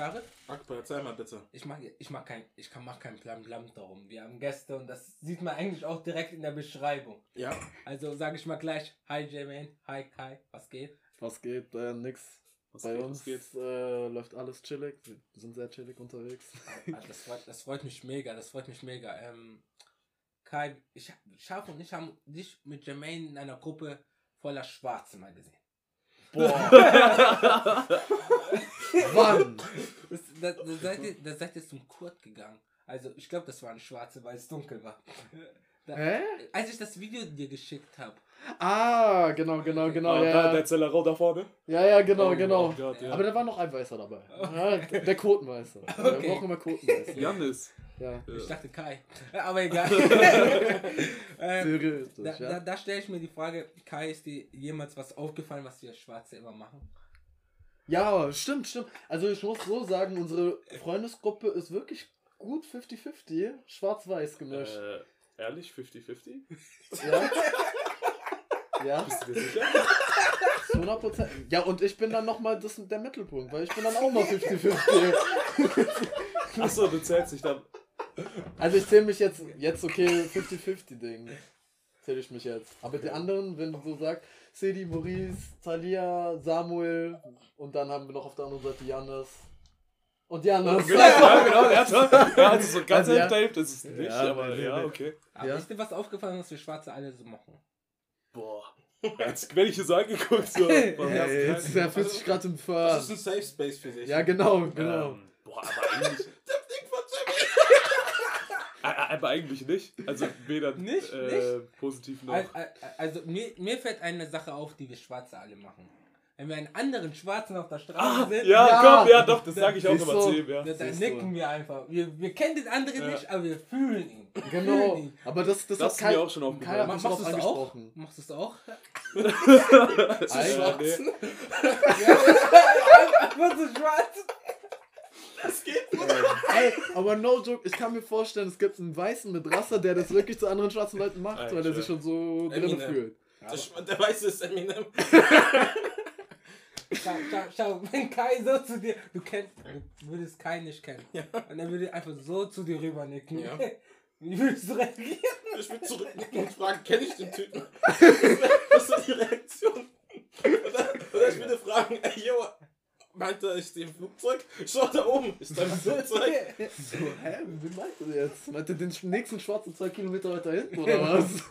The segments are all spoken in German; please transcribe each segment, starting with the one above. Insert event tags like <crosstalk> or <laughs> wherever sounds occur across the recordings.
Schade? Akbar, erzähl mal bitte. Ich mag, ich mag kein, ich kann, mach kein Blam Blam darum. Wir haben Gäste und das sieht man eigentlich auch direkt in der Beschreibung. Ja. Also sage ich mal gleich, hi Jermaine, hi Kai, was geht? Was geht? Äh, nix. Was Bei geht, uns was geht? äh, läuft alles chillig. Wir sind sehr chillig unterwegs. Also das, freut, das freut mich mega, das freut mich mega. Ähm, Kai, ich, Schaf und ich haben dich mit Jermaine in einer Gruppe voller Schwarze mal gesehen. Boah. <laughs> Wann? Das, da, da, seid ihr, da seid ihr zum Kurt gegangen. Also ich glaube, das waren Schwarze, weil es dunkel war. Da, Hä? Als ich das Video dir geschickt habe. Ah, genau, genau, genau. Ah, da, ja. der Zellerau da vorne. ja, ja, genau, Oh genau. Gott, ja. Aber da war noch ein Weißer dabei. Ja, der Quotenmeister. <laughs> Wir Okay. brauchen immer Quotenmeister. Janis. Ja. Ich dachte Kai. <laughs> Aber egal. <laughs> <laughs> ähm, da da, da stelle ich mir die Frage, Kai, ist dir jemals was aufgefallen, was wir Schwarze immer machen? Ja, stimmt, stimmt. Also ich muss so sagen, unsere Freundesgruppe ist wirklich gut 50-50, schwarz-weiß gemischt. Äh, ehrlich, 50-50? Ja. Ja, Bist du dir sicher? zu 100 Prozent. Ja, und ich bin dann nochmal der Mittelpunkt, weil ich bin dann auch noch 50-50. Achso, du zählst dich dann. Also ich zähle mich jetzt, jetzt okay, 50-50 Ding. Zähle ich mich jetzt. Aber die anderen, wenn du so sagst, Sedi, Maurice, Talia, Samuel und dann haben wir noch auf der anderen Seite Janis. Und Janis. Genau, ja, genau, er hat <laughs> ja, also so ganz Also, ja. Hälfte ist es nicht, Ja, aber nee, ja, okay. Aber Ja. ist dir was aufgefallen, was wir Schwarze alle so machen? Boah. Jetzt werde ich hier so angeguckt. So, <laughs> ersten jetzt ist er 40 Grad im Das Ver. ist ein Safe Space für dich. Ja, genau, genau. Ähm, boah, aber eigentlich. Aber eigentlich nicht. Also weder <laughs> Nicht? äh, positiv noch. Al- al- Also mir, mir fällt eine Sache auf, die wir Schwarze alle machen. Wenn wir einen anderen Schwarzen auf der Straße Ah, sind, ja, Ja. komm, ja, doch, das sage ich auch immer du? zu ihm, ja. da, nicken wir einfach. Wir, wir kennen den anderen Ja. nicht, aber wir fühlen ihn. Genau. Fühlen ihn. Aber das, das, Das hat ist mir auch schon aufgefallen. hat Ma- mich Machst darauf <laughs> <laughs> du es auch? Machst du es auch? Ja, nee. Was ist schwarz? Das geht. Ey, aber no joke, ich kann mir vorstellen, es gibt einen Weißen mit Rasse, der das wirklich zu anderen schwarzen Leuten macht, Ey, weil er sich schon so drin fühlt. Der, der Weiße ist Eminem. <laughs> Schau, schau, schau, wenn Kai so zu dir, du kennst, du würdest Kai nicht kennen. Ja. Und er würde einfach so zu dir rüber nicken. Ja. <laughs> Wie würdest du reagieren? Ich will zurücknicken und fragen, kenne ich den Typen? <laughs> Das ist die Reaktion. Oder, oder ich würde fragen, ey, yo, meinte ich den Flugzeug? Schau da oben, ist dein Flugzeug? <laughs> So, hä, wie meint er jetzt? Meint er den nächsten schwarzen zwei Kilometer weiter hinten oder was? <laughs>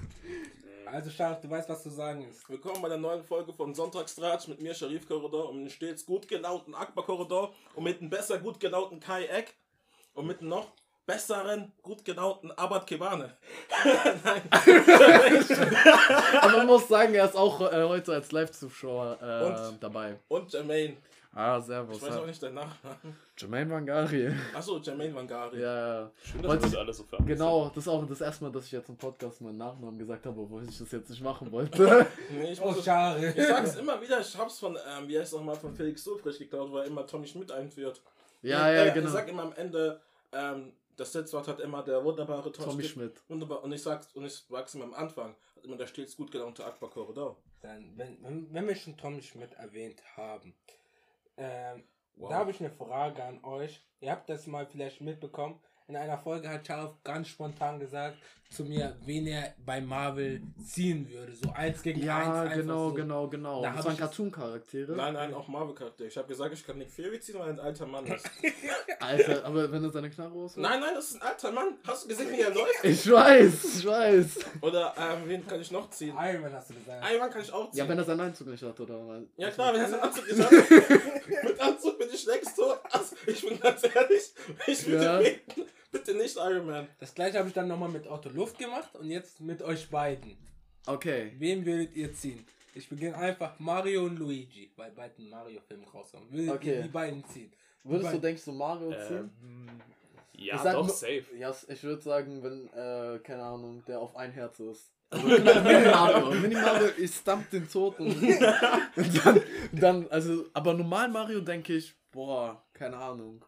Also Scharf, du weißt, was zu sagen ist. Willkommen bei der neuen Folge von Sonntagstratsch mit mir, Sharif Korridor, und mit dem stets gut gelaunten Akbar Korridor und mit dem besser gut gelaunten Kai Eck und mit dem noch besseren, gut gelaunten Abad Kebane. <laughs> Nein. Aber man muss sagen, er ist auch äh, heute als Live-Zuschauer äh, dabei. Und Jermaine. Ah, servus. Ich weiß auch nicht deinen Nachnamen. Jermaine Vangari. Achso, Jermaine Vangari. Ja, ja. Schön, dass ich- das alles so fern Genau, das ist auch das erste Mal, dass ich jetzt im Podcast meinen Nachnamen gesagt habe, obwohl ich das jetzt nicht machen wollte. <laughs> Nee, ich, Oh, muss, schade. ich sag's immer wieder, ich hab's von, ähm, wie heißt es nochmal, von Felix Sulfrich geklaut, weil er immer Tommy Schmidt einführt. ja, Äh, ja, Ich genau. sag immer am Ende, ähm, das Setzwort hat immer der wunderbare Tommy, Tommy Schmidt. Schmidt. Wunderbar. Und ich sag's, und ich sag's immer am Anfang, hat immer der stets gut gelaunte Akbar Korridor. Dann, wenn, wenn, wenn wir schon Tommy Schmidt erwähnt haben, ähm, Wow. da habe ich eine Frage an euch. Ihr habt das mal vielleicht mitbekommen. In einer Folge hat Scharf ganz spontan gesagt zu mir, wen er bei Marvel ziehen würde. So eins gegen Ja, eins. einfach genau, so. genau, genau. Da das waren Cartoon-Charaktere. Nein, nein, auch Marvel-Charakter. Ich habe gesagt, ich kann Nick Fury ziehen, weil er ein alter Mann ist. <laughs> Alter, aber wenn er seine Knarre rausholt. nein, nein, das ist ein alter Mann. Hast du gesehen, wie er läuft? Ich weiß, ich weiß. Oder ähm, wen kann ich noch ziehen? Iron Man hast du gesagt. Einen Mann kann ich auch ziehen. Ja, wenn er seinen Anzug nicht hat, oder? was? Ja klar, wenn er seinen Anzug nicht hat. <laughs> Mit Anzug bin ich längst tot. Also, ich bin ganz ehrlich, ich würde Ja. beten, <laughs> bitte nicht Iron Man. Das gleiche habe ich dann nochmal mit Otto Luft gemacht und jetzt mit euch beiden. Okay. Wen würdet ihr ziehen? Ich beginne einfach Mario und Luigi, weil beiden Mario-Filme rauskommen. Würdet Okay. ihr die beiden ziehen? Würdest du, Bei- denkst du, Mario ziehen? Ähm, Ich ja, sag doch, safe. Ja, ich würde sagen, wenn, äh, keine Ahnung, der auf ein Herz ist. <laughs> Also, Mini Mario. Ich stamp den tot und, und <laughs> dann, dann, also, aber normal Mario denke ich, boah, keine Ahnung.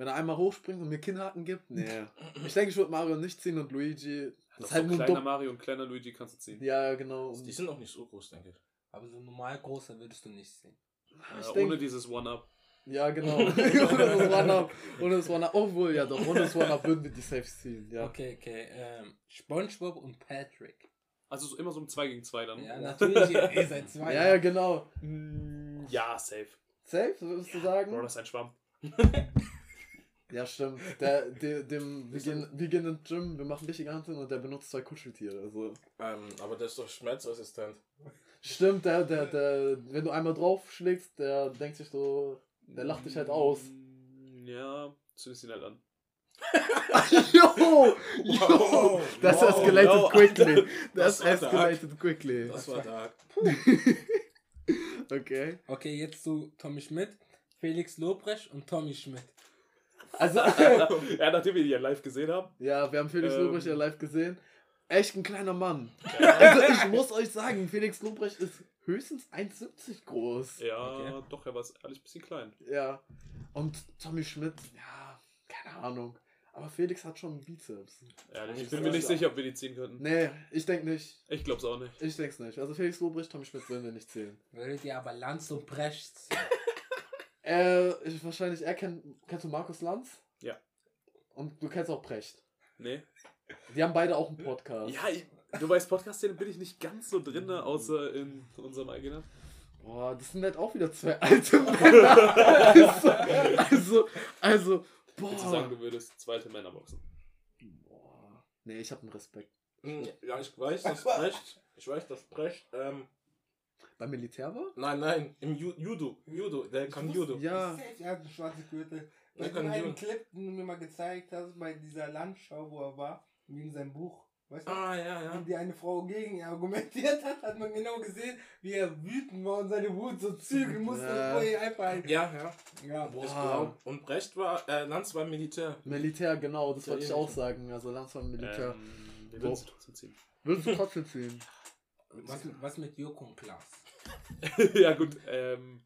Wenn er einmal hochspringt und mir Kinnhaken gibt, nee. <laughs> Ich denke, ich würde Mario nicht ziehen und Luigi, das Das ist halt so nur kleiner. Mario und kleiner Luigi kannst du ziehen. Ja, genau. Die sind auch nicht so groß, denke ich. Aber so normal großer würdest du nicht sehen. Ich Äh, denk- ohne dieses One-Up. Ja, genau. <laughs> <laughs> ohne das One-Up. Ohne das One-Up. Obwohl, ja doch. Ohne das One-Up würden wir die safe ziehen. Ja. Okay, okay. Ähm, Spongebob und Patrick. Also so immer so um 2 gegen 2 dann. Ja, natürlich. ihr, seid zwei. Ja, ja, genau. Ja, safe. Safe, würdest du sagen? Bro, das ist ein Schwamm. Ja, stimmt. Der, der, dem, wir, gehen, wir gehen ins Gym, wir machen richtige Handeln und der benutzt zwei Kuscheltiere. Also. Ähm, aber der ist doch schmerzresistent. Stimmt, der, der, der, wenn du einmal draufschlägst, der denkt sich so, der lacht dich halt aus. Mm, Ja, zündest ihn halt an. <laughs> <laughs> Yo! Yo! Wow. Das Wow. escalated Wow. quickly. Das, Das war dark. escalated quickly. Das war dark. <laughs> Okay. Okay, jetzt zu Tommy Schmidt, Felix Lobrecht und Tommy Schmidt. Also, <laughs> ja, <laughs> nachdem wir die ja live gesehen haben. ja, wir haben Felix Ähm. Lobrecht ja live gesehen. Echt ein kleiner Mann. Ja, Also, ich muss euch sagen, Felix Lobrecht ist höchstens 1,70 groß. ja Okay. doch, er war ehrlich ein bisschen klein. Ja. Und Tommy Schmidt, ja, keine Ahnung. Aber Felix hat schon einen Bizeps. Ehrlich, Ich ich bin mir nicht sicher, ob wir die ziehen könnten. Nee, ich denke nicht. Ich glaub's auch nicht. Ich denke es nicht. Also Felix Lobrecht, Tommy Schmidt würden wir nicht zählen. Würdet ihr aber Lanz und Brecht ziehen? <laughs> Äh, ich, wahrscheinlich, er kennt, kennst du Markus Lanz? Ja. Und du kennst auch Precht. Nee. Die haben beide auch einen Podcast. Ja, ich, du weißt, Podcast-Szene bin ich nicht ganz so drin, außer in unserem eigenen. Boah, das sind halt auch wieder zwei alte Männer. <laughs> also, also, also, Willst du sagen, boah. du würdest zweite Männer boxen? boah. Nee, ich habe einen Respekt. Ja, ich weiß, dass Brecht. Ich weiß, dass Brecht. Ähm, Beim Militär war? nein, nein, im Ju Judo. Judo, der kann Judo. Ja. Er hat eine schwarze Gürtel. Bei Der dem einen Judo. Clip, den du mir mal gezeigt hast, bei dieser Landschau, wo er war, wegen seinem Buch. Weißt du? Ah, ja, ja. Wenn die eine Frau gegen ihn argumentiert hat, hat man genau gesehen, wie er wütend war und seine Wut so zügeln musste, Ja. bevor er einfach ein. Ja, ja. Ja, Boah. Ich. Und Brecht war, äh, Lanz war Militär. Militär, genau, das Ja, wollte ich auch sagen. Also Lanz Militär. Ähm, würden sie trotzdem ziehen. Würdest du trotzdem ziehen? Was, was mit Joko und Klaas? <laughs> ja, gut. Ähm,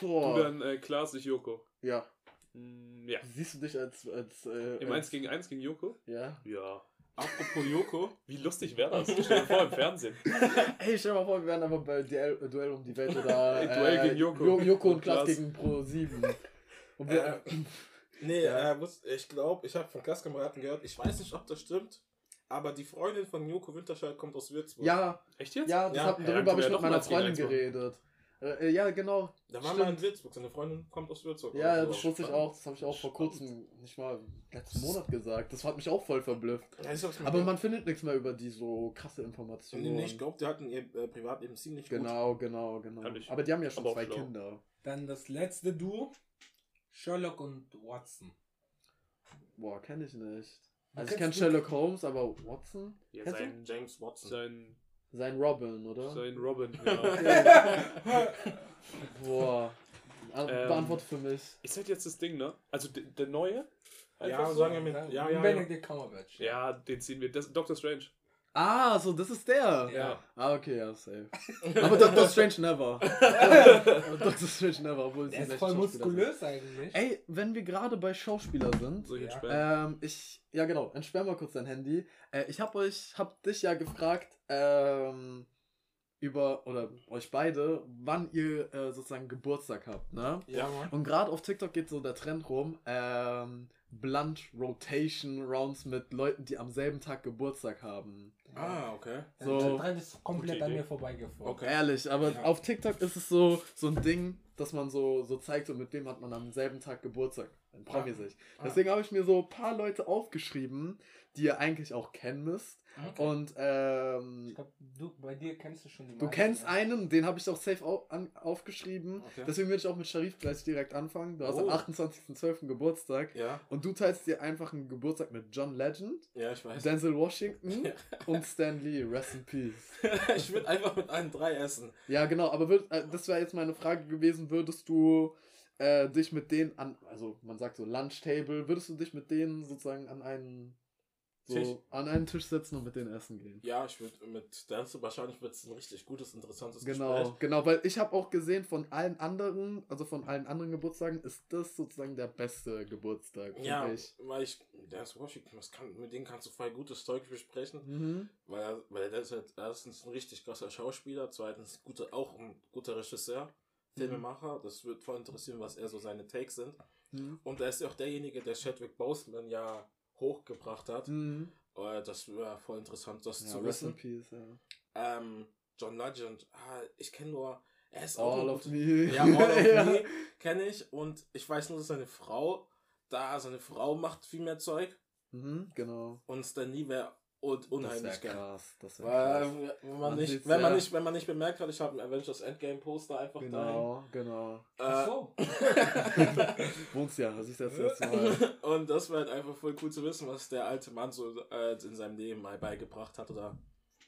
du Boah. dann äh, Klaas, ich Joko. Ja. Mm, ja. Siehst du dich als. als äh, Im als, 1 gegen 1 gegen Joko? Ja. Ja. Apropos Joko. Wie lustig wäre das? Stell dir <laughs> vor, im Fernsehen. Ey, stell dir mal vor, wir wären einfach bei Duell, äh, Duell um die Welt oder. <laughs> Ey, Duell gegen Joko. Jo Joko und Und Klaas gegen Pro 7. Und wir, Äh, nee, Ja. äh, muss, ich glaube, ich habe von Klasskameraden gehört, ich weiß nicht, ob das stimmt, aber die Freundin von Joko Winterscheid kommt aus Würzburg. ja, Echt jetzt? ja, das Ja, hab, ja, darüber dann habe ich wir mit meiner Freundin geredet. Äh, ja, genau. Da war mal Stimmt. in Würzburg, seine Freundin kommt aus Würzburg. Ja, oder das wusste ich auch. Das habe ich auch vor Spannend. kurzem, nicht mal letzten Monat gesagt. Das hat mich auch voll verblüfft. Ja, Aber man findet nichts mehr über die so krasse Informationen. nee, ich glaube, die hatten ihr äh, Privatleben ziemlich gut. Genau, genau, genau. Aber die haben ja schon Aber zwei schlau. Kinder. Dann das letzte Duo: Sherlock und Watson. Boah, kenne ich nicht. Du Also ich kenne du- Sherlock Holmes, aber Watson? Ja, Kennst du? sein, James Watson. sein, Sein Robin, oder? sein Robin. <laughs> Genau. <laughs> Boah. Ähm, Beantworte für mich. Ist halt jetzt das Ding, ne? Also der, der neue? Ja, so? sagen wir mit. Ja, ja, ja. Benedict Cumberbatch. Ja, den ziehen wir. Das, Doctor Strange. Ah, so, das ist der. Ja. Ah, okay, ja, safe. <laughs> Aber Doctor Strange never. <laughs> Doctor Strange never, obwohl sie Der ist voll Schauspieler sind. muskulös eigentlich. Ey, wenn wir gerade bei Schauspieler sind, Soll ich Ja. entsperren? ähm, ich, ja genau, entsperr mal kurz dein Handy. Äh, ich hab euch, hab dich ja gefragt, ähm, über, oder euch beide, wann ihr äh, sozusagen Geburtstag habt, ne? Ja, Mann. Und gerade auf TikTok geht so der Trend rum, ähm, Blunt Rotation Rounds mit Leuten, die am selben Tag Geburtstag haben. Ah, okay. So. Der Trend ist komplett an mir vorbeigeflogen. Okay. Ehrlich, aber Ja. auf TikTok ist es so, so ein Ding, dass man so, so zeigt, so mit dem hat man am selben Tag Geburtstag. Ein Promi-Sich. Ah. Deswegen habe ich mir so ein paar Leute aufgeschrieben, die ihr eigentlich auch kennen müsst. Okay. Und Ich ähm, glaub, du, bei dir kennst du schon die du meisten, kennst ne? einen, den habe ich auch safe au an aufgeschrieben. Okay. Deswegen würde ich auch mit Sharif gleich direkt anfangen. Du hast Oh. am 28.12. Geburtstag. Ja, Und du teilst dir einfach einen Geburtstag mit John Legend, ja, ich weiß. Denzel Washington <laughs> und Stan Lee. Rest in Peace. <laughs> ich würde einfach mit allen drei essen. Ja, genau, aber würd, äh, das wäre jetzt meine Frage gewesen, würdest du äh, dich mit denen an, also man sagt so Lunch Table, würdest du dich mit denen sozusagen an einen so an einen Tisch setzen und mit denen essen gehen? Ja, ich würde mit Dance wahrscheinlich wird es ein richtig gutes, interessantes Genau, Gespräch. genau, weil ich habe auch gesehen von allen anderen, also von allen anderen Geburtstagen, ist das sozusagen der beste Geburtstag. Ja, Ich. weil ich, Dance Washington, was kann, mit denen kannst du voll gutes Zeug besprechen, Mhm. weil, er- weil der ist halt erstens ein richtig krasser Schauspieler, zweitens guter, auch ein guter Regisseur. Filmemacher. Das wird voll interessieren, was er so seine Takes sind. Mhm. Und er ist ja auch derjenige, der Chadwick Boseman ja hochgebracht hat. Mhm. Äh, das wäre voll interessant, das Ja, zu wissen. peace, ja. Ähm, John Legend, ah, ich kenne nur, er ist auch All of me. Ja, All of <laughs> Ja. Me kenne ich und ich weiß nur, dass seine Frau, da seine Frau macht viel mehr Zeug Mhm, genau. und Stan Lee wäre un Das unheimlich geil. krass. Das wär krass. Weil, wenn man, Man nicht, wenn, man nicht, wenn man nicht bemerkt hat, ich habe ein Avengers Endgame Poster einfach Genau, genau. Ach dahin. so. <laughs> Wohnst ja, das ist das erste Mal. Äh, <laughs> und das wäre halt einfach voll cool zu wissen, was der alte Mann so äh, in seinem Leben mal beigebracht hat oder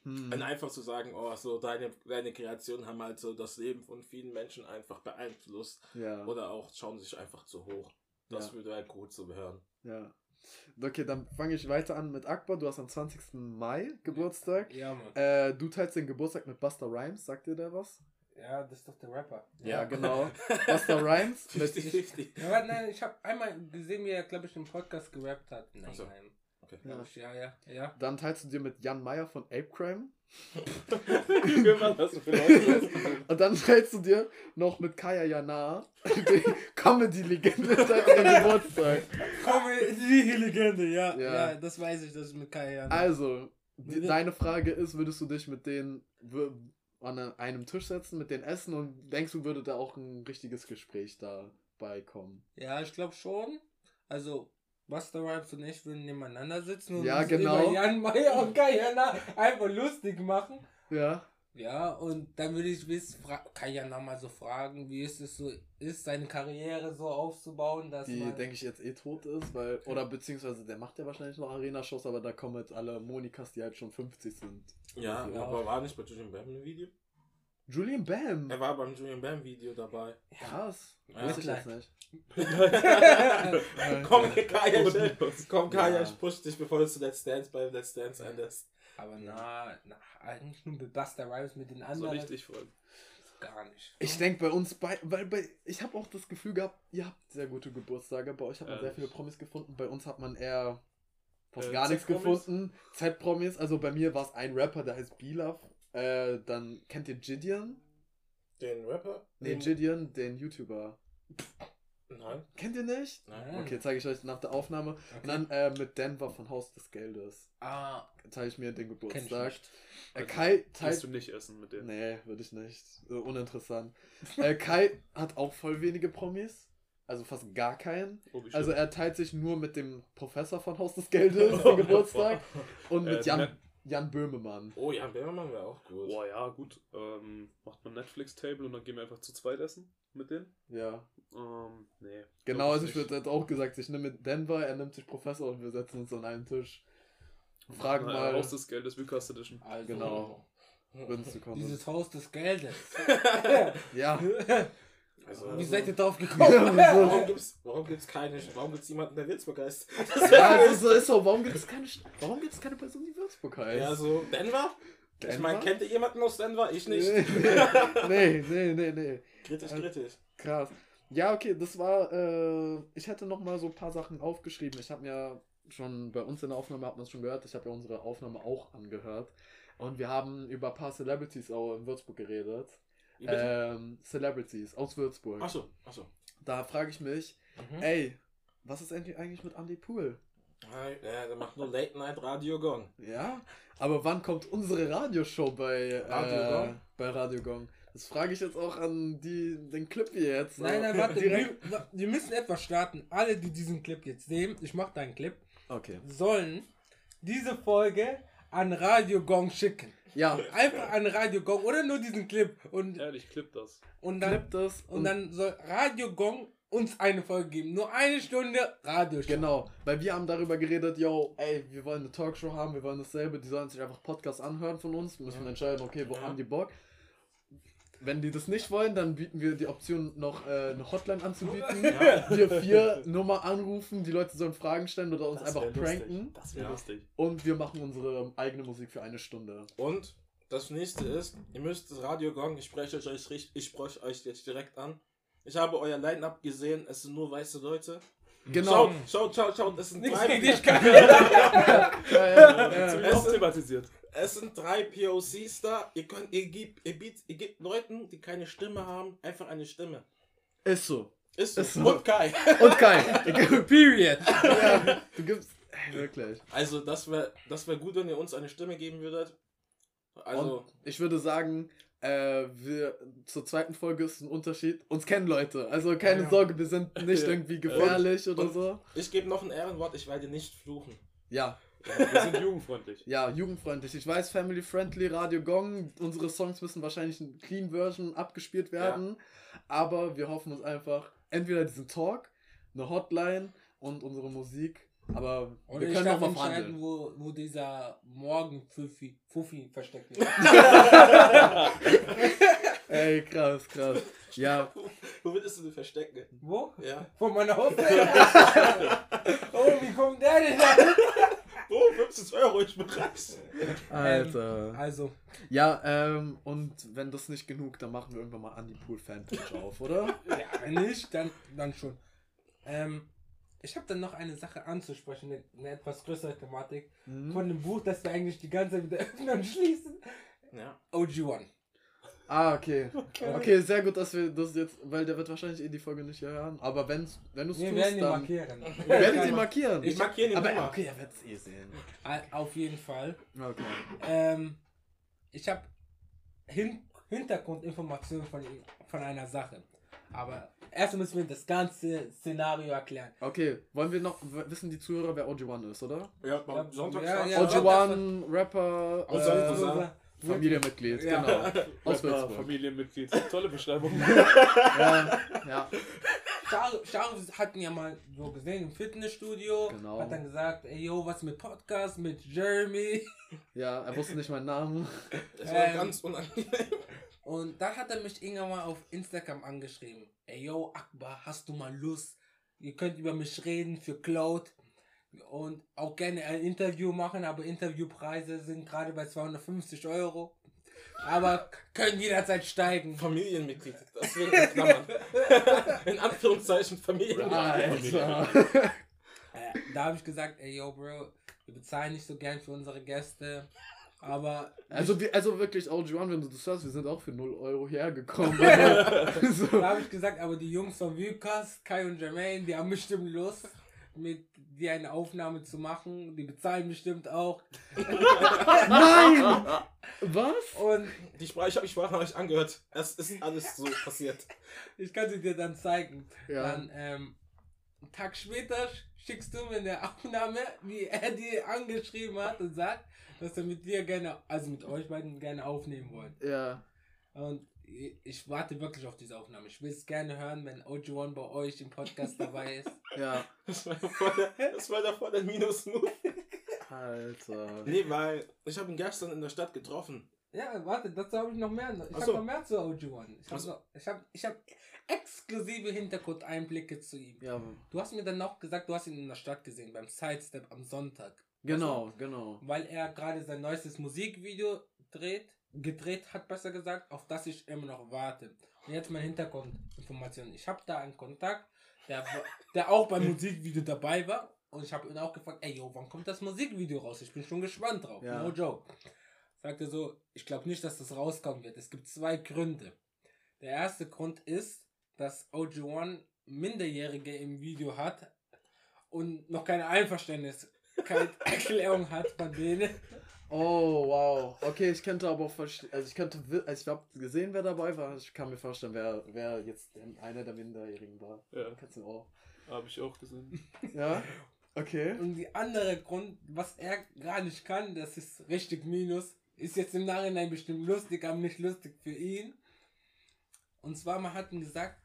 Hm. Und einfach zu sagen, oh, so deine, deine Kreationen haben halt so das Leben von vielen Menschen einfach beeinflusst. Ja, Oder auch schauen sich einfach zu hoch. Das Ja. würde halt gut zu hören. ja. Okay, dann fange ich weiter an mit Akbar. Du hast am 20. Mai Geburtstag. Ja, Mann. Äh, du teilst den Geburtstag mit Buster Rhymes. Sagt dir der was? Ja, das ist doch der Rapper. Ja, genau. <laughs> Buster Rhymes. <laughs> mit, 50-50. Ja, aber nein, ich habe einmal gesehen, wie er, glaube ich, im Podcast gerappt hat. Nein, so. nein. Okay. Glaub ich, ja, ja, ja. dann teilst du dir mit Jan Meyer von Ape Crime. <laughs> Und dann teilst du dir noch mit Kaya Jana, die Comedy-Legende, <laughs> deinen Geburtstag. Komm, die Legende, ja, Ja. ja. das weiß ich, das ist mit Kai Also, die, Wir- deine Frage ist, würdest du dich mit denen an einem Tisch setzen, mit denen essen und denkst du, würde da auch ein richtiges Gespräch dabei kommen? Ja, ich glaube schon. Also, Buster Rhymes und ich würden nebeneinander sitzen und Ja, uns genau. über Jan Meyer und Kai Jana einfach lustig machen. Ja. Ja, und dann würde ich wissen, ja nochmal so fragen, wie ist es so ist, seine Karriere so aufzubauen, dass Die, man... denke ich, jetzt eh tot ist, weil, oder beziehungsweise der macht ja wahrscheinlich noch Arena-Shows, aber da kommen jetzt alle Monikas, die halt schon 50 sind. Ja, Ja. aber war nicht bei Julian Bam im Video? Julian Bam! Er war beim Julian Bam Video dabei. Krass. Ja, Weiß ich jetzt klar. nicht. <laughs> Komm, Kaya, komm, Kaya, ich push dich, bevor du zu Let's Dance bei Let's Dance endest. Aber na, na, eigentlich nur mit Buster Rhymes mit den anderen. ich dich freuen? Gar nicht. Ich denke bei uns bei, weil bei, ich habe auch das Gefühl gehabt, ihr habt sehr gute Geburtstage, bei euch hat man sehr Ehrlich? viele Promis gefunden, bei uns hat man eher fast Äh, gar nichts gefunden. Z-Promis, also bei mir war es ein Rapper, der heißt Bilaf. Äh, dann kennt ihr Gideon? Den Rapper? Nee, Gideon, den YouTuber. Nein, Kennt ihr nicht? nein. Okay, zeige ich euch nach der Aufnahme. Und Okay. dann äh, mit Denver von Haus des Geldes. Ah, Teile ich mir den Geburtstag. nicht. Äh, Kai Willst teilt du nicht essen mit denen? Nee, würde ich nicht. So uninteressant. äh, Kai hat auch voll wenige Promis. Also fast gar keinen. Oh, Also er teilt sich nur mit dem Professor von Haus des Geldes den <laughs> Geburtstag und mit Äh, Jan, Jan Böhmemann. Oh, Jan Böhmermann wäre auch gut. Boah, ja, gut. Ähm, macht man Netflix-Table und dann gehen wir einfach zu zweit essen mit denen? Ja. Ähm, nee. Genau, also ich würde jetzt auch gesagt, ich nehme mit Denver, er nimmt sich Professor und wir setzen uns an einen Tisch. Fragen Na, mal, Haus des Geldes, Recast Edition. Also, Genau. <laughs> würden zu kommen. Dieses Haus des Geldes. <laughs> <laughs> Ja. Also, Wie seid ihr drauf gekommen? warum gibt's, warum gibt's keine, warum gibt's jemanden, der Würzburg heißt? <laughs> ja, also so ist so. Warum gibt es keine, warum gibt es keine Person, die Würzburg heißt? Ja, so, Denver? Ich meine, Denver? kennt ihr jemanden aus Denver? Ich nicht. nee, <laughs> nee, nee, nee. Kritisch, Also- kritisch. Krass. Ja, okay, das war, äh, ich hätte noch mal so ein paar Sachen aufgeschrieben. Ich habe mir schon, bei uns in der Aufnahme hat man es schon gehört, ich habe ja unsere Aufnahme auch angehört. Und wir haben über ein paar Celebrities auch in Würzburg geredet. Ähm, Celebrities aus Würzburg. Achso, achso. Da frage ich mich, Mhm. ey, was ist eigentlich eigentlich mit Andy Pool? Ja, der macht nur Late Night Radio Gong. Ja? Aber wann kommt unsere Radioshow bei Radio äh, Gong? bei Radio Gong? Das frage ich jetzt auch an die, den Clip hier jetzt. Nein, nein, Äh, warte. direkt. Wir, wir müssen etwas starten. Alle, die diesen Clip jetzt sehen, ich mache deinen Clip, Okay. sollen diese Folge an Radio Gong schicken. Ja, Einfach an Radio Gong oder nur diesen Clip. Und, Ehrlich, clip das. und, dann, clip das und dann soll Radio Gong uns eine Folge geben. Nur eine Stunde Radio Genau, weil wir haben darüber geredet, yo, ey, wir wollen eine Talkshow haben, wir wollen dasselbe, die sollen sich einfach Podcasts anhören von uns, wir müssen Ja. entscheiden, okay, wo Ja. haben die Bock. Wenn die das nicht wollen, dann bieten wir die Option noch äh, eine Hotline anzubieten. Ja. Wir vier Nummer anrufen, die Leute sollen Fragen stellen oder uns Das einfach lustig. pranken. Das wäre Ja. lustig. Und wir machen unsere eigene Musik für eine Stunde. Und das nächste ist, ihr müsst das Radio Gong, ich spreche euch, richtig- ich spreche euch jetzt direkt an. Ich habe euer Line-Up gesehen, es sind nur weiße Leute. Genau. Schaut, schaut, schaut, schaut, es sind Nichts drei, gegen dich. <laughs> Ja, ja, ja. Ziemlich Es- auch thematisiert. Es sind drei POCs da. Ihr könnt, ihr gebt, ihr, bietet, ihr gebt Leuten, die keine Stimme haben, einfach eine Stimme. Ist so. Ist so. Ist so. Und Kai. Und Kai. <laughs> Period. ja, du gibst. Wirklich. Also, das wäre das wär gut, wenn ihr uns eine Stimme geben würdet. Also, Und ich würde sagen, äh, wir zur zweiten Folge ist ein Unterschied. Uns kennen Leute. Also keine Ja. Sorge, wir sind nicht irgendwie gefährlich oder und- so. ich gebe noch ein Ehrenwort, ich werde nicht fluchen. Ja, Wir sind jugendfreundlich. <laughs> ja, jugendfreundlich. Ich weiß, family friendly, Radio Gong. Unsere Songs müssen wahrscheinlich in Clean Version abgespielt werden. Aber wir hoffen uns einfach entweder diesen Talk, eine Hotline und unsere Musik. Aber Und wir können darf noch mal entscheiden, verhandeln. wo, wo dieser Morgen-Fuffi Fuffi versteckt ist. <laughs> Ey, krass, krass. Ja, Wo willst du den verstecken? wo? Ja. Von meiner Hotel? <laughs> oh, wie kommt der denn da? Oh, 15 Euro, ich bin reich. Alter. Also, Ja, ähm, und wenn das nicht genug, dann machen wir irgendwann mal Andy Pool Fanpage auf, oder? <laughs> ja, wenn nicht, dann, dann schon. Ähm, ich habe dann noch eine Sache anzusprechen, eine, eine etwas größere Thematik Mhm. von dem Buch, das wir eigentlich die ganze Zeit wieder <laughs> öffnen und schließen. Ja. OG1. Ah, okay. Okay, sehr gut, dass wir das jetzt, weil der wird wahrscheinlich eh die Folge nicht hören. Aber wenn's, wenn du es Wir tust, werden ihn dann markieren. <laughs> wir werden sie markieren. Ich markiere ihn aber immer. okay, er wird es eh sehen. Auf jeden Fall. Okay. Ähm, ich habe Hin Hintergrundinformationen von, von einer Sache. Aber erst müssen wir das ganze Szenario erklären. Okay, wollen wir noch, wissen die Zuhörer, wer OG1 ist, oder? Ja, beim Sonntag Ja, ja. OG1, Rapper, äh, Familienmitglied, Ja. genau. <laughs> Aus Würzburg. Familienmitglied. Tolle Beschreibung. <laughs> Ja, ja. Shahrukh hatten ja mal so gesehen im Fitnessstudio. Genau. Hat dann gesagt, ey yo, was mit Podcast, mit Jeremy. <laughs> Ja, er wusste nicht meinen Namen. Das war Ähm, ganz unangenehm. Und dann hat er mich irgendwann mal auf Instagram angeschrieben. Ey yo, Akbar, hast du mal Lust? Ihr könnt über mich reden für Cloud. Und auch gerne ein Interview machen, aber Interviewpreise sind gerade bei 250 Euro. Aber können jederzeit steigen. Familienmitglied. Deswegen in Klammern. <laughs> In Anführungszeichen Familienmitglied. Äh, da habe ich gesagt, ey yo, Bro, wir bezahlen nicht so gern für unsere Gäste. Aber Also, wir, also wirklich, OG1, wenn du das hörst, wir sind auch für 0 Euro hergekommen. <laughs> so. Da habe ich gesagt, aber die Jungs von Wilkas, Kai und Jermaine, die haben bestimmt Lust, mit dir eine Aufnahme zu machen. Die bezahlen bestimmt auch. Nein! Was? Und Die Sprache, ich habe die Sprachnachricht angehört. Es ist alles so passiert. ich kann sie dir dann zeigen. Ja. Dann, ähm, einen Tag später schickst du mir eine Aufnahme, wie er dir angeschrieben hat und sagt, dass er mit dir gerne, also mit euch beiden gerne aufnehmen wollen. Ja. Und ich warte wirklich auf diese Aufnahme. Ich will es gerne hören, wenn OG1 bei euch im Podcast dabei ist. <laughs> Ja. Das war voll der, das war der, voll der Minus-Move. Alter. Nee, weil ich habe ihn gestern in der Stadt getroffen. Ja, warte, dazu habe ich noch mehr. Ich habe so. noch mehr zu OG1. Ich habe so. ich hab, ich hab exklusive Hintergrundeinblicke zu ihm. Ja, Du hast mir dann noch gesagt, du hast ihn in der Stadt gesehen, beim Sidestep am Sonntag. genau, genau. Weil er gerade sein neuestes Musikvideo dreht, gedreht hat, besser gesagt, auf das ich immer noch warte. Und jetzt meine Hintergrundinformationen. Ich habe da einen Kontakt, der, der auch beim Musikvideo dabei war. Und ich habe ihn auch gefragt, ey, yo, wann kommt das Musikvideo raus? Ich bin schon gespannt drauf. Ja. No joke. Sagte so, ich glaube nicht, dass das rauskommen wird. Es gibt zwei Gründe. Der erste Grund ist, dass OG1 Minderjährige im Video hat und noch keine Einverständniserklärung <laughs> hat von denen. Oh, wow. Okay, ich könnte aber auch verstehen, also ich könnte, also ich habe gesehen, wer dabei war. Ich kann mir vorstellen, wer, wer jetzt der- einer der Minderjährigen war. Ja, Kannst du auch. habe ich auch gesehen. <laughs> Ja? Okay. Und die andere Grund, was er gar nicht kann, das ist richtig Minus, ist jetzt im Nachhinein bestimmt lustig, aber nicht lustig für ihn. Und zwar, man hat ihm gesagt,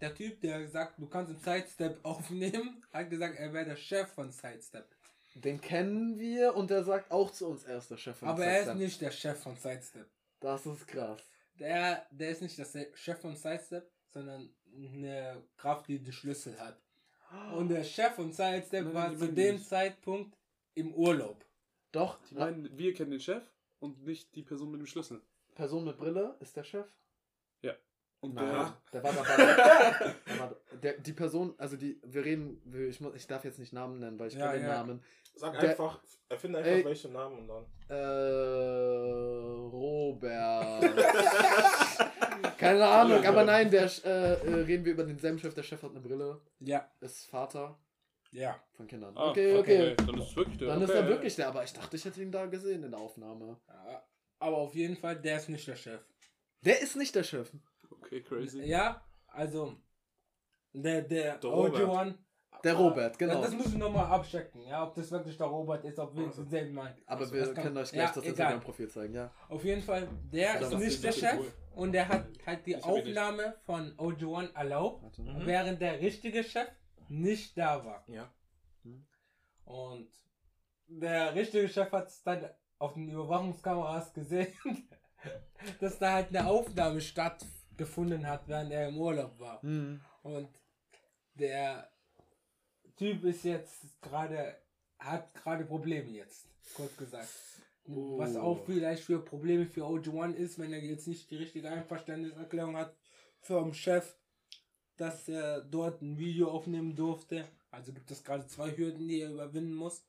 der Typ, der gesagt, du kannst im Sidestep <laughs> aufnehmen, hat gesagt, er wäre der Chef von Sidestep. Den kennen wir und der sagt auch zu uns, er ist der Chef von Aber er ist Sidestep. nicht der Chef von Sidestep. Das ist krass. Der, der ist nicht der Chef von Sidestep, sondern eine Kraft, die den Schlüssel hat. Und der Chef von Sidestep Nein, war zu dem nicht. Zeitpunkt im Urlaub. Doch, Die meinen, wir kennen den Chef und nicht die Person mit dem Schlüssel. Person mit Brille ist der Chef? Und der, <laughs> der war dabei. der war, der, die Person, also die, wir reden, ich, muss, ich darf jetzt nicht Namen nennen, weil ich Ja, kenne den ja. Namen. Sag Der- einfach, erfinde einfach Ey. welche Namen und dann. Äh, Robert. Keine Ahnung, aber nein, der, äh, äh, reden wir über denselben Chef, der Chef hat eine Brille, Ja, ist Vater ja. von Kindern. Ah, okay, okay. Dann ist es wirklich der. Dann ist okay. er wirklich der, aber ich dachte, ich hätte ihn da gesehen in der Aufnahme. Ja, Aber auf jeden Fall, der ist nicht der Chef. Der ist nicht der Chef. Okay, crazy. Ja, also der, der, Der OG Robert. One. Der Robert, genau. Ja, das muss ich nochmal abchecken, ja, ob das wirklich der Robert ist, ob wir Also. denselben meinen. Aber Also, wir kann- können euch gleich ja, das. Instagram-Profil zeigen, ja. Auf jeden Fall, der ist nicht der Chef Symbol? und der hat halt die Ich. Aufnahme von OG One erlaubt, Warte. Mhm. während der richtige Chef nicht da war. Ja. Und der richtige Chef hat es dann auf den Überwachungskameras gesehen, <laughs> dass da halt eine Aufnahme stattgefunden hat, während er im Urlaub war. Mhm. Und der Typ ist jetzt gerade, hat gerade Probleme jetzt, kurz gesagt. Oh. Was auch vielleicht für Probleme für OG1 ist, wenn er jetzt nicht die richtige Einverständniserklärung hat vom Chef, dass er dort ein Video aufnehmen durfte. Also gibt es gerade zwei Hürden, die er überwinden muss.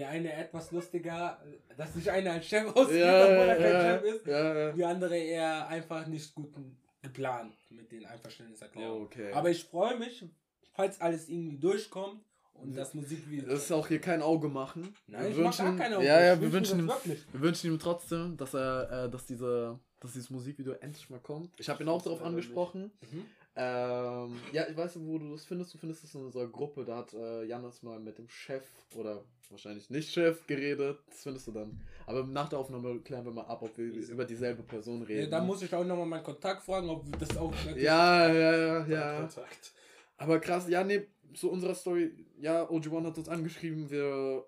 Die eine etwas lustiger, dass sich einer als Chef ausgibt, Ja, obwohl er kein ja, Chef ist. ja. Die andere eher einfach nicht gut geplant mit den Einverständniserklärungen. Okay. Aber ich freue mich, falls alles irgendwie durchkommt und das Musikvideo. Das ist auch hier kein Auge machen. Nein, ich wir mach gar wünschen, keine Auge. Ja, ja, wir wünsche wünschen, ihm, wir wünschen ihm trotzdem, dass er, äh, dass diese, dass dieses Musikvideo endlich mal kommt. Ich habe ihn auch darauf angesprochen. Mhm. Ähm, ja, ich weiß, wo du das findest. Du findest es in unserer Gruppe. Da hat äh, Janis mal mit dem Chef oder wahrscheinlich nicht Chef geredet. Das findest du dann. Aber nach der Aufnahme klären wir mal ab, ob wir über dieselbe Person Ja, reden. da muss ich auch nochmal meinen Kontakt fragen, ob das auch ja, ja, ja, ja. Kontakt. Aber krass, ja, nee, zu unserer Story, ja, OG1 hat uns angeschrieben, wir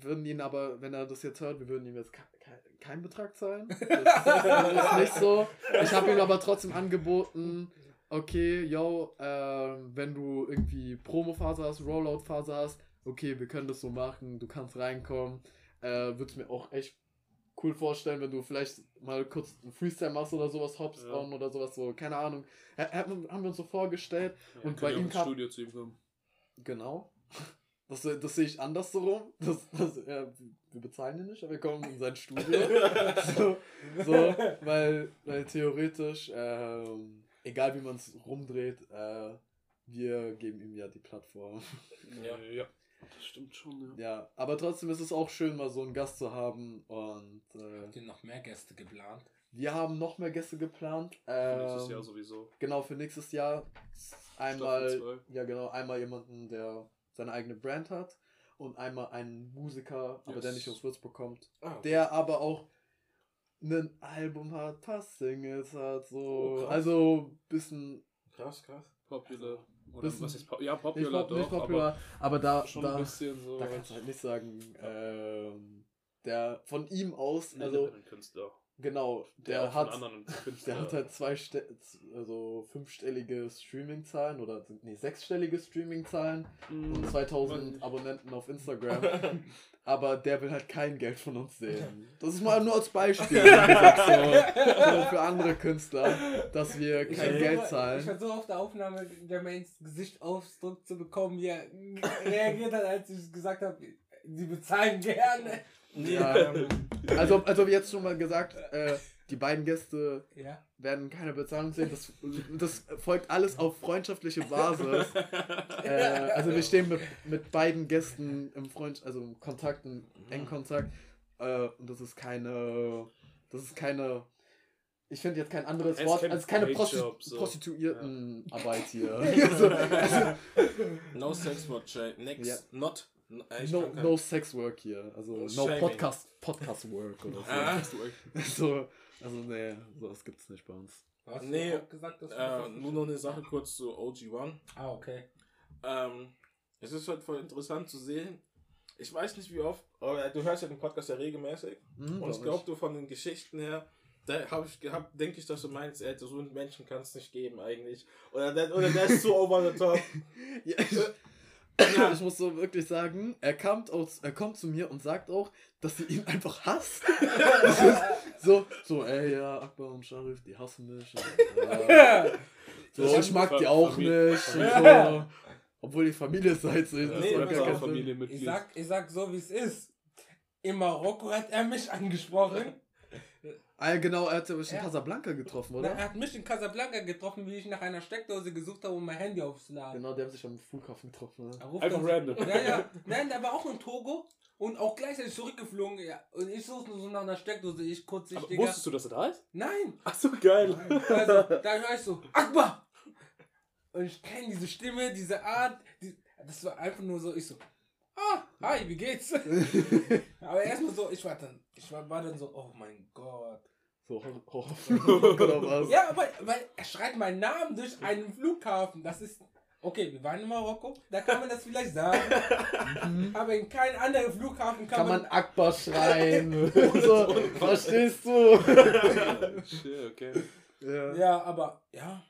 würden ihn aber, wenn er das jetzt hört, wir würden ihm jetzt ke ke keinen Betrag zahlen. Das ist nicht so. Ich habe ihm aber trotzdem angeboten, okay, yo, ähm, wenn du irgendwie Promo-Phase hast, Rollout-Phase hast, okay, wir können das so machen, du kannst reinkommen. Äh, Würde mir auch echt cool vorstellen, wenn du vielleicht mal kurz einen Freestyle machst oder sowas, Hops Ja. on oder sowas, so, keine Ahnung. Ha- Haben wir uns so vorgestellt. Ja, Und bei ihm ins kam- Studio zu ihm kommen. Genau. <laughs> Das, das sehe ich anders so rum. Das, das, ja, wir bezahlen ihn nicht, aber wir kommen in sein Studio. <laughs> so, so, weil, weil theoretisch, ähm, egal wie man es rumdreht, äh, wir geben ihm ja die Plattform. Ja. ja. Das stimmt schon, ja. Ja, aber trotzdem ist es auch schön, mal so einen Gast zu haben. Und äh, Habt ihr noch mehr Gäste geplant? wir haben noch mehr Gäste geplant. Für Nächstes Ähm, Jahr sowieso. Genau, für nächstes Jahr einmal, ja genau, einmal jemanden, der seine eigene Brand hat und einmal einen Musiker, aber der Yes. nicht aus Würzburg kommt, Ah, okay. der aber auch ein Album hat, paar Singles hat, so, Oh, krass. also bisschen Krass, krass. Popular. Oder Bisschen- was ist po ja, nicht, popular pop, doch, nicht popular, aber, da, aber da, bisschen so. da kannst du halt nicht sagen, ähm, der von ihm aus, also. Genau, der, auch hat. Der hat halt zwei, also fünfstellige Streaming-Zahlen oder nee, sechsstellige Streaming-Zahlen und Mhm. 2000 Abonnenten auf Instagram. <laughs> Aber der will halt kein Geld von uns sehen. Das ist mal nur als Beispiel <laughs> gesagt, so, für andere Künstler, dass wir kein versuche- Geld Ich zahlen. versuche auf der Aufnahme der mir ins Gesicht Ausdruck zu bekommen, wie er reagiert hat, als ich gesagt habe, sie bezahlen gerne. Ja, <laughs> also, also wie jetzt schon mal gesagt, äh, die beiden Gäste Ja. werden keine Bezahlung sehen. Das, das folgt alles auf freundschaftliche Basis. <laughs> äh, also wir stehen mit, mit beiden Gästen im Freund, also im Kontakt, im engen Kontakt. Äh, und das ist keine, das ist keine, ich finde jetzt kein anderes Es ist Wort, kein also keine Prosti so. Prostituiertenarbeit hier. <laughs> also, also, No sex for Jay. Next. Ja. Not. Äh, ich no, no sex work hier. Also no Shaming. Podcast, Podcast work oder so. Ah. <laughs> so. Also nee, sowas gibt's nicht bei uns. Hast du Nee, auch gesagt, dass du Äh, nur noch eine Sache kurz zu OG1. Ah, okay. Ähm, es ist halt voll interessant zu sehen. Ich weiß nicht wie oft, aber du hörst ja den Podcast ja regelmäßig. Mhm, Und ich glaub glaube, du von den Geschichten her, da habe ich gehabt, denke ich, dass du meinst, ey, so einen Menschen kann es nicht geben eigentlich. Oder der, oder der ist zu <laughs> over the top. Ja, ich, Ich muss so wirklich sagen, er kommt, aus, er kommt zu mir und sagt auch, dass sie ihn einfach hasst. <laughs> Das ist so, so, ey, ja, Akbar und Sharif, die hassen mich. Und, ja, <laughs> so, ich mag die auch Familie- nicht. Und so. Obwohl die Familie seid, so, das Nee, soll pass gar auf, kein Sinn. Ich sag, ich sag so, wie es ist. In Marokko hat er mich angesprochen. Ah, ja, genau, er hat mich in Ja. Casablanca getroffen, Na, oder? Er hat mich in Casablanca getroffen, wie ich nach einer Steckdose gesucht habe, um mein Handy aufzuladen. Genau, die haben sich am Flughafen getroffen. Ne? Er ruft Einfach random. Ja, ja. Nein, der war auch in Togo und auch gleichzeitig zurückgeflogen. Ja. Und ich suche nur so nach einer Steckdose. Ich kurz Aber Digga. wusstest du, dass er da ist? Nein. Ach so, geil. Also, da höre ich so, Akbar! Und ich kenne diese Stimme, diese Art. Die, das war einfach nur so, ich so, ah, hi, wie geht's? <laughs> Aber erstmal so, ich war dann, ich war, war dann so, oh mein Gott. So, Horror- Horrorfilm <laughs> <laughs> oder was? Ja, aber weil er schreit meinen Namen durch einen Flughafen. Das ist. Okay, wir waren in Marokko, da kann man das vielleicht sagen. aber in keinem anderen Flughafen kann, Kann man Akbar schreien? <laughs> so, verstehst du? Shit, okay. Ja. Ja, aber ja,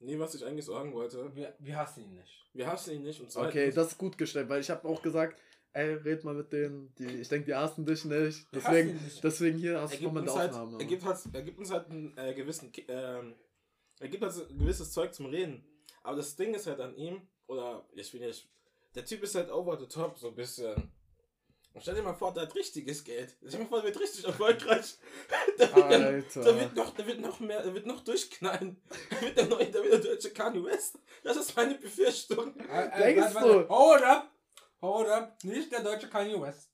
Nee, was ich eigentlich sagen wollte. wir, wir hassen ihn nicht. Wir hassen ihn nicht und Okay, das ist gut gestellt, weil ich habe auch gesagt, ey, red mal mit denen, die, ich denke, die hassen dich nicht. Deswegen, nicht. deswegen hier er hast du uns halt, Aufnahme. er, gibt halt, er gibt uns halt einen äh, gewissen, ähm, er gibt halt ein gewisses Zeug zum Reden. Aber das Ding ist halt an ihm, oder ich will nicht, der Typ ist halt over the top, so ein bisschen. Und stell dir mal vor, der hat richtiges Geld. Stell dir mal vor, der wird richtig erfolgreich. <laughs> Der wird, dann, Alter. der wird noch, der wird noch mehr, der wird noch durchknallen. Der wird der neue, der wird der deutsche Kanye West. Das ist meine Befürchtung. Äh, Denkst warte, warte. Hold up! Nicht der deutsche Kanye West.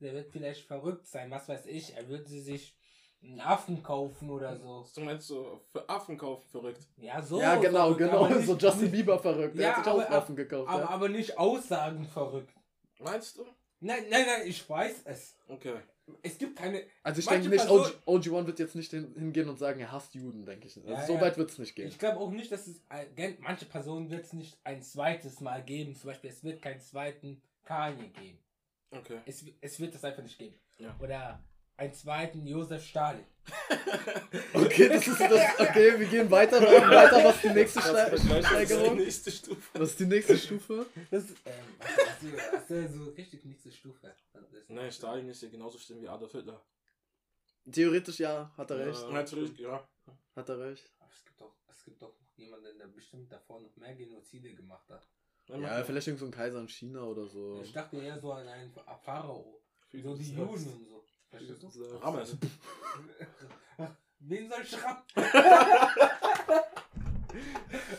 Der wird vielleicht verrückt sein, was weiß ich. Er würde sich einen Affen kaufen oder so. Du meinst so für Affen kaufen verrückt. Ja, so. ja, genau, verrückt, genau. nicht- So Justin nicht- Bieber verrückt. Der Ja, hat sich auch aber- Waffen gekauft. Aber, ja. aber nicht Aussagen verrückt. Meinst du? Nein, nein, nein, ich weiß es. Okay. Es gibt keine. Also ich denke nicht, Person- OG, OG1 wird jetzt nicht hin, hingehen und sagen, er hasst Juden, denke ich. Also Ja, so ja. weit wird es nicht gehen. Ich glaube auch nicht, dass es. gen- Manche Personen wird es nicht ein zweites Mal geben. Zum Beispiel, es wird keinen zweiten Kanye geben. Okay. Es, es wird es einfach nicht geben. Ja. Oder einen zweiten Josef Stalin. <laughs> Okay, das ist das. Okay, wir gehen weiter. Wir machen weiter. Was ist die nächste Das ist die Stufe. Was ist die nächste Stufe? Das ist. Ähm, was, was, was, so richtig nächste Stufe. Das ist- Nein, Stalin ist ja genauso schlimm wie Adolf Hitler. Theoretisch ja, hat er Ja. recht. Natürlich, ja. Hat er recht. Aber es gibt doch, es gibt doch noch jemanden, der bestimmt davor noch mehr Genozide gemacht hat. Ja, vielleicht irgend so ein Kaiser in China oder so. Ich dachte eher so an einen Pharao. Wie So die. Juden und so. Rames. <laughs> Wen soll ich schrappen?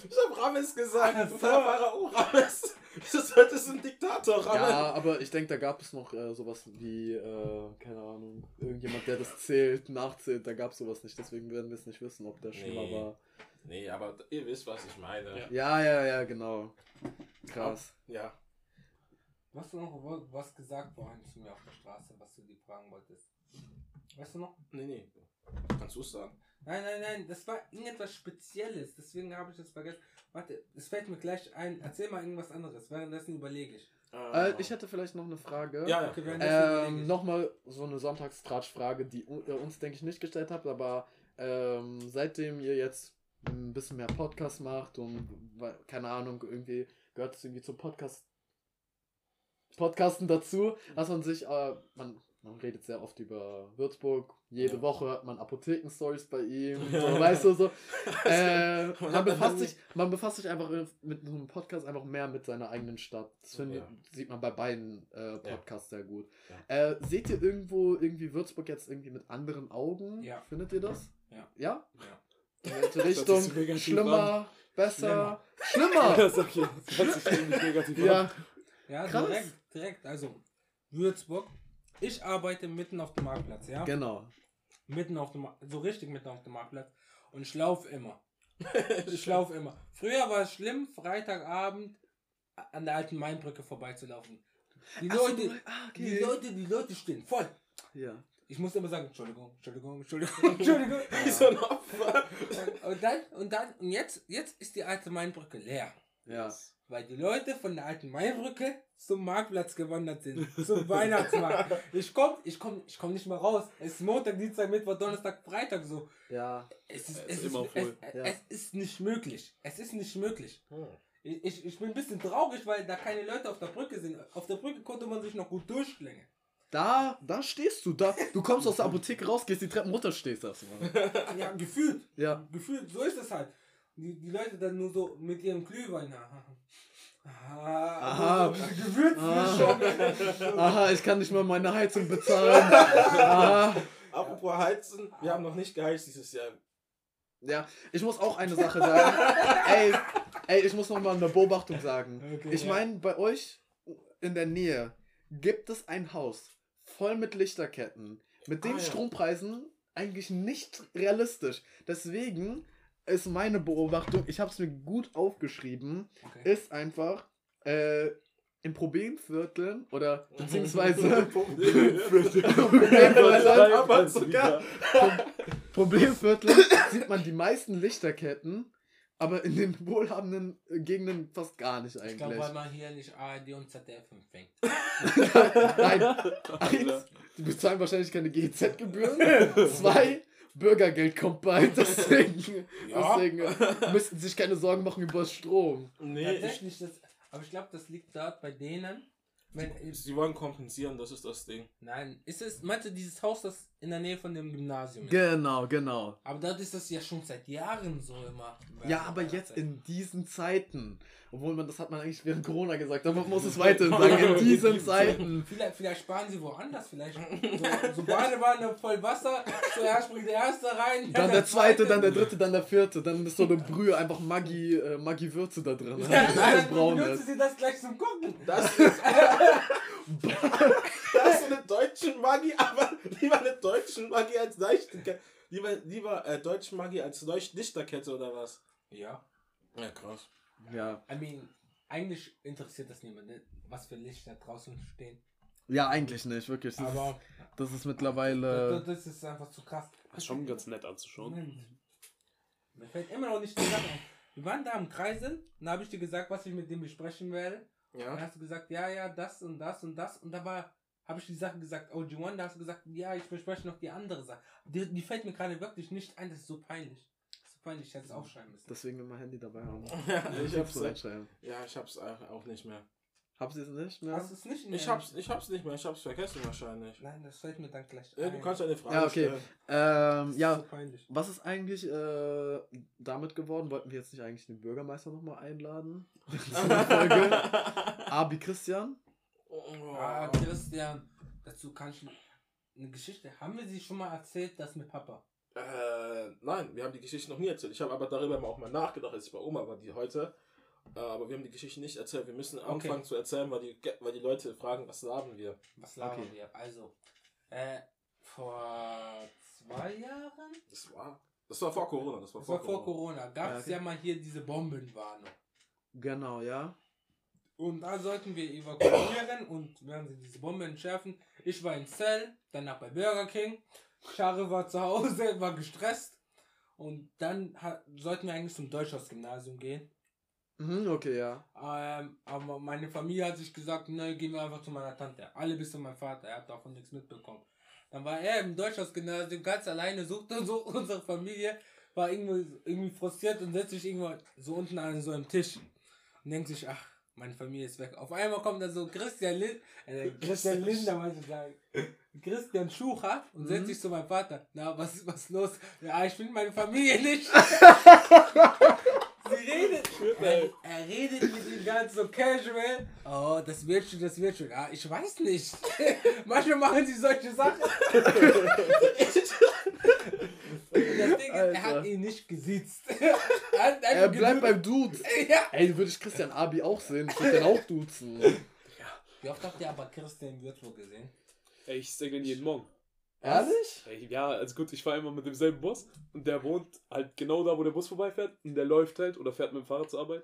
Ich hab Rames gesagt. Du so. Pharao Rames. Das heute ist ein Diktator, Rames. Ja, aber ich denke, da gab es noch äh, sowas wie, äh, keine Ahnung, irgendjemand, der das zählt, nachzählt. Da gab es sowas nicht. Deswegen werden wir es nicht wissen, ob der schlimmer Nee. war. Nee, aber ihr wisst, was ich meine. Ja. Ja, ja, ja, genau. Krass. Ja. Was du noch was gesagt vorhin zu mir auf der Straße, was du die fragen wolltest? Weißt du noch? Nee, nee. Kannst du sagen. Nein, nein, nein, das war irgendetwas Spezielles, deswegen habe ich das vergessen. Warte, es fällt mir gleich ein. Erzähl mal irgendwas anderes, währenddessen überlege ich. Äh, ich hätte vielleicht noch eine Frage. Ja. Okay, Ähm. Nochmal so eine Sonntagstratsch-Frage, die äh, uns, denke ich, nicht gestellt habt, aber ähm, seitdem ihr jetzt ein bisschen mehr Podcast macht und keine Ahnung, irgendwie gehört es irgendwie zum Podcast Podcasten dazu, dass man sich, äh, man, man redet sehr oft über Würzburg, jede Ja. Woche hört man Apotheken-Stories bei ihm, <laughs> so, weißt du, so. <laughs> Äh, Man hat befasst sich, man befasst sich einfach mit einem Podcast einfach mehr mit seiner eigenen Stadt. Das finde, Ja. sieht man bei beiden äh, Podcasts sehr gut. Ja. Äh, seht ihr irgendwo irgendwie Würzburg jetzt irgendwie mit anderen Augen? Ja. Findet ihr das? Ja. Ja? Ja. In welche Richtung? Schlimmer, besser, Ja, schlimmer. das ist okay. Das hört sich negativ <laughs> an. ja, Ja, Krass. direkt, direkt. Also, Würzburg. Ich arbeite mitten auf dem Marktplatz, ja? genau. Mitten auf dem, so richtig mitten auf dem Marktplatz. Und ich laufe immer. ich laufe immer. Früher war es schlimm, Freitagabend an der alten Mainbrücke vorbeizulaufen. Die Ach so, Leute, ah, die okay. Leute, die Leute stehen voll. Ja. Ich musste immer sagen, Entschuldigung, Entschuldigung, Entschuldigung, <laughs> Entschuldigung. Wie so ein Opfer. Und, und dann, und dann, und jetzt, jetzt ist die alte Mainbrücke leer. Ja. Weil die Leute von der alten Mainbrücke zum Marktplatz gewandert sind. Zum <laughs> Weihnachtsmarkt. Ich komm, ich komm, ich komm nicht mehr raus. Es ist Montag, Dienstag, Mittwoch, Donnerstag, Freitag so. Ja. Es ist, Es es ist ist, immer es, voll. es, Ja. es ist nicht möglich. Es ist nicht möglich. Hm. Ich, ich, bin ein bisschen traurig, weil da keine Leute auf der Brücke sind. Auf der Brücke konnte man sich noch gut durchklängen. Da, da stehst du. Da, du kommst aus der Apotheke raus, gehst die Treppen runter, stehst erstmal. <laughs> Ja, gefühlt. Ja. Gefühlt, so ist es halt. Die, die Leute dann nur so mit ihrem Glühwein. Aha. Aha. Gewürzmischung. Aha, ich kann nicht mal meine Heizung bezahlen. Aha. Apropos Heizen, wir haben noch nicht geheizt dieses Jahr. Ja, ich muss auch eine Sache sagen. ey, ey, ich muss noch mal eine Beobachtung sagen. Okay, ich ja. meine, bei euch in der Nähe gibt es ein Haus voll mit Lichterketten. Mit den Ah, ja. Strompreisen eigentlich nicht realistisch. Deswegen ist meine Beobachtung, ich habe es mir gut aufgeschrieben, Okay. ist einfach äh, in Problemvierteln oder beziehungsweise <laughs> Problemvierteln. <laughs> Problemvierteln sieht man die meisten Lichterketten, aber in den wohlhabenden äh, Gegenden fast gar nicht Ich glaube, eigentlich. weil man hier nicht ARD und ZDF empfängt. <laughs> Nein, eins, die bezahlen wahrscheinlich keine GEZ-Gebühren. Zwei, Bürgergeld kommt bald, <laughs> deswegen, Ja. deswegen äh, müssten sich keine Sorgen machen über Strom. Nee, ich, Tatsächlich, das, aber ich glaube, das liegt dort bei denen. Wenn, sie wollen kompensieren, das ist das Ding. nein, ist es, meinst du dieses Haus, das in der Nähe von dem Gymnasium? Genau, genau. aber dort ist das ja schon seit Jahren so immer. Ja, aber jetzt in diesen Zeiten, obwohl man das hat man eigentlich während Corona gesagt, aber man muss es <laughs> weiterhin sagen, in <laughs> diesen Zeiten. Vielleicht, vielleicht sparen sie woanders, vielleicht. So, so Badewanne voll Wasser, zuerst springt der erste rein. Dann der zweite, dann der dritte, dann der vierte, dann ist so eine Brühe, einfach Maggi, äh, Maggi Würze da drin. Ja, <laughs> dann braun benutzen sie das gleich zum Gucken. Das ist. Das ist eine deutsche Magie, aber lieber eine deutsche Magie als Leuchterkette. Lieber, lieber äh, deutsche Magie als Leucht- Lichterkette oder was? Ja. Ja, krass. Ja. I mean, eigentlich interessiert das niemanden, was für Lichter draußen stehen. ja, eigentlich nicht, wirklich. Das, Aber das ist das, mittlerweile. das ist einfach zu krass. Das ist schon ganz nett anzuschauen. Mir fällt immer noch nicht die Sache ein. Wir waren da im Kreisel, dann habe ich dir gesagt, was ich mit dem besprechen werde. Dann Ja. hast du gesagt, ja, ja, das und das und das. Und da war, habe ich die Sache gesagt, OG1, da hast du gesagt, ja, ich bespreche noch die andere Sache. Die, die fällt mir gerade wirklich nicht ein, das ist so peinlich. Das ist so peinlich, ich hätte es aufschreiben müssen. Deswegen immer Handy dabei haben. <laughs> Ja, ich hab's, so reinschreiben. ja, ich hab's auch auch nicht mehr. Ihr es nicht mehr? Hast es nicht in Ich hab's, ich hab's nicht mehr, ich hab's vergessen wahrscheinlich. Nein, das fällt mir dann gleich ein. du kannst eine Frage Ja, okay. stellen. Ähm, Das ist ja, So peinlich. was ist eigentlich äh, damit geworden? Wollten wir jetzt nicht eigentlich den Bürgermeister nochmal einladen? <laughs> <laughs> Abi Christian? Oh. Ah, Christian, dazu kann ich eine Geschichte. Haben wir sie schon mal erzählt, das mit Papa? Äh, nein, wir haben die Geschichte noch nie erzählt. Ich habe aber darüber auch mal nachgedacht, als ich bei Oma war, die heute. Äh, aber wir haben die Geschichte nicht erzählt. Wir müssen Okay. anfangen zu erzählen, weil die, weil die Leute fragen, was labern wir. Was labern Okay. wir? Also, äh, vor zwei Jahren? Das war, das war vor Corona. Das war Das vor, war vor Corona. Corona. Gab es Ja, ja, okay. mal hier diese Bombenwarnung. Genau, ja. Und da sollten wir evakuieren und während sie diese Bombe entschärfen. Ich war in Zell, danach bei Burger King. Schare war zu Hause, <laughs> war gestresst. Und dann sollten wir eigentlich zum Deutschhaus-Gymnasium gehen. Mhm, okay, ja. Ähm, aber meine Familie hat sich gesagt, ne, gehen wir einfach zu meiner Tante. Alle bis zu meinem Vater, er hat davon nichts mitbekommen. Dann war er im Deutschhaus-Gymnasium ganz alleine, suchte so <laughs> unsere Familie, war irgendwie, irgendwie frustriert und setzt sich irgendwo so unten an so einem Tisch und denkt sich, ach, meine Familie ist weg. Auf einmal kommt da so Christian Lind, äh, <laughs> Christian Linder, wollte ich sagen. Christian Schucher und setzt Mhm. sich zu meinem Vater. Na, was ist was los? Ja, ich finde meine Familie nicht. <laughs> Sie redet. Er, er redet mit ihm ganz so casual. Oh, das wird schon, das wird schon. Ja, ich weiß nicht. <laughs> Manchmal machen sie solche Sachen. Ist, er hat Alter. ihn nicht gesiezt. <laughs> Er, hat Er bleibt beim Dude. <laughs> Ja. Ey, würde ich Christian Abi auch sehen. Ich würde den auch duzen. Wie oft habt ihr aber Christian in Würzburg gesehen? Ey, ich sehe den jeden Morgen. Ehrlich? Ey, ja, also gut, ich fahre immer mit demselben Bus und der wohnt halt genau da, wo der Bus vorbeifährt und der läuft halt oder fährt mit dem Fahrrad zur Arbeit.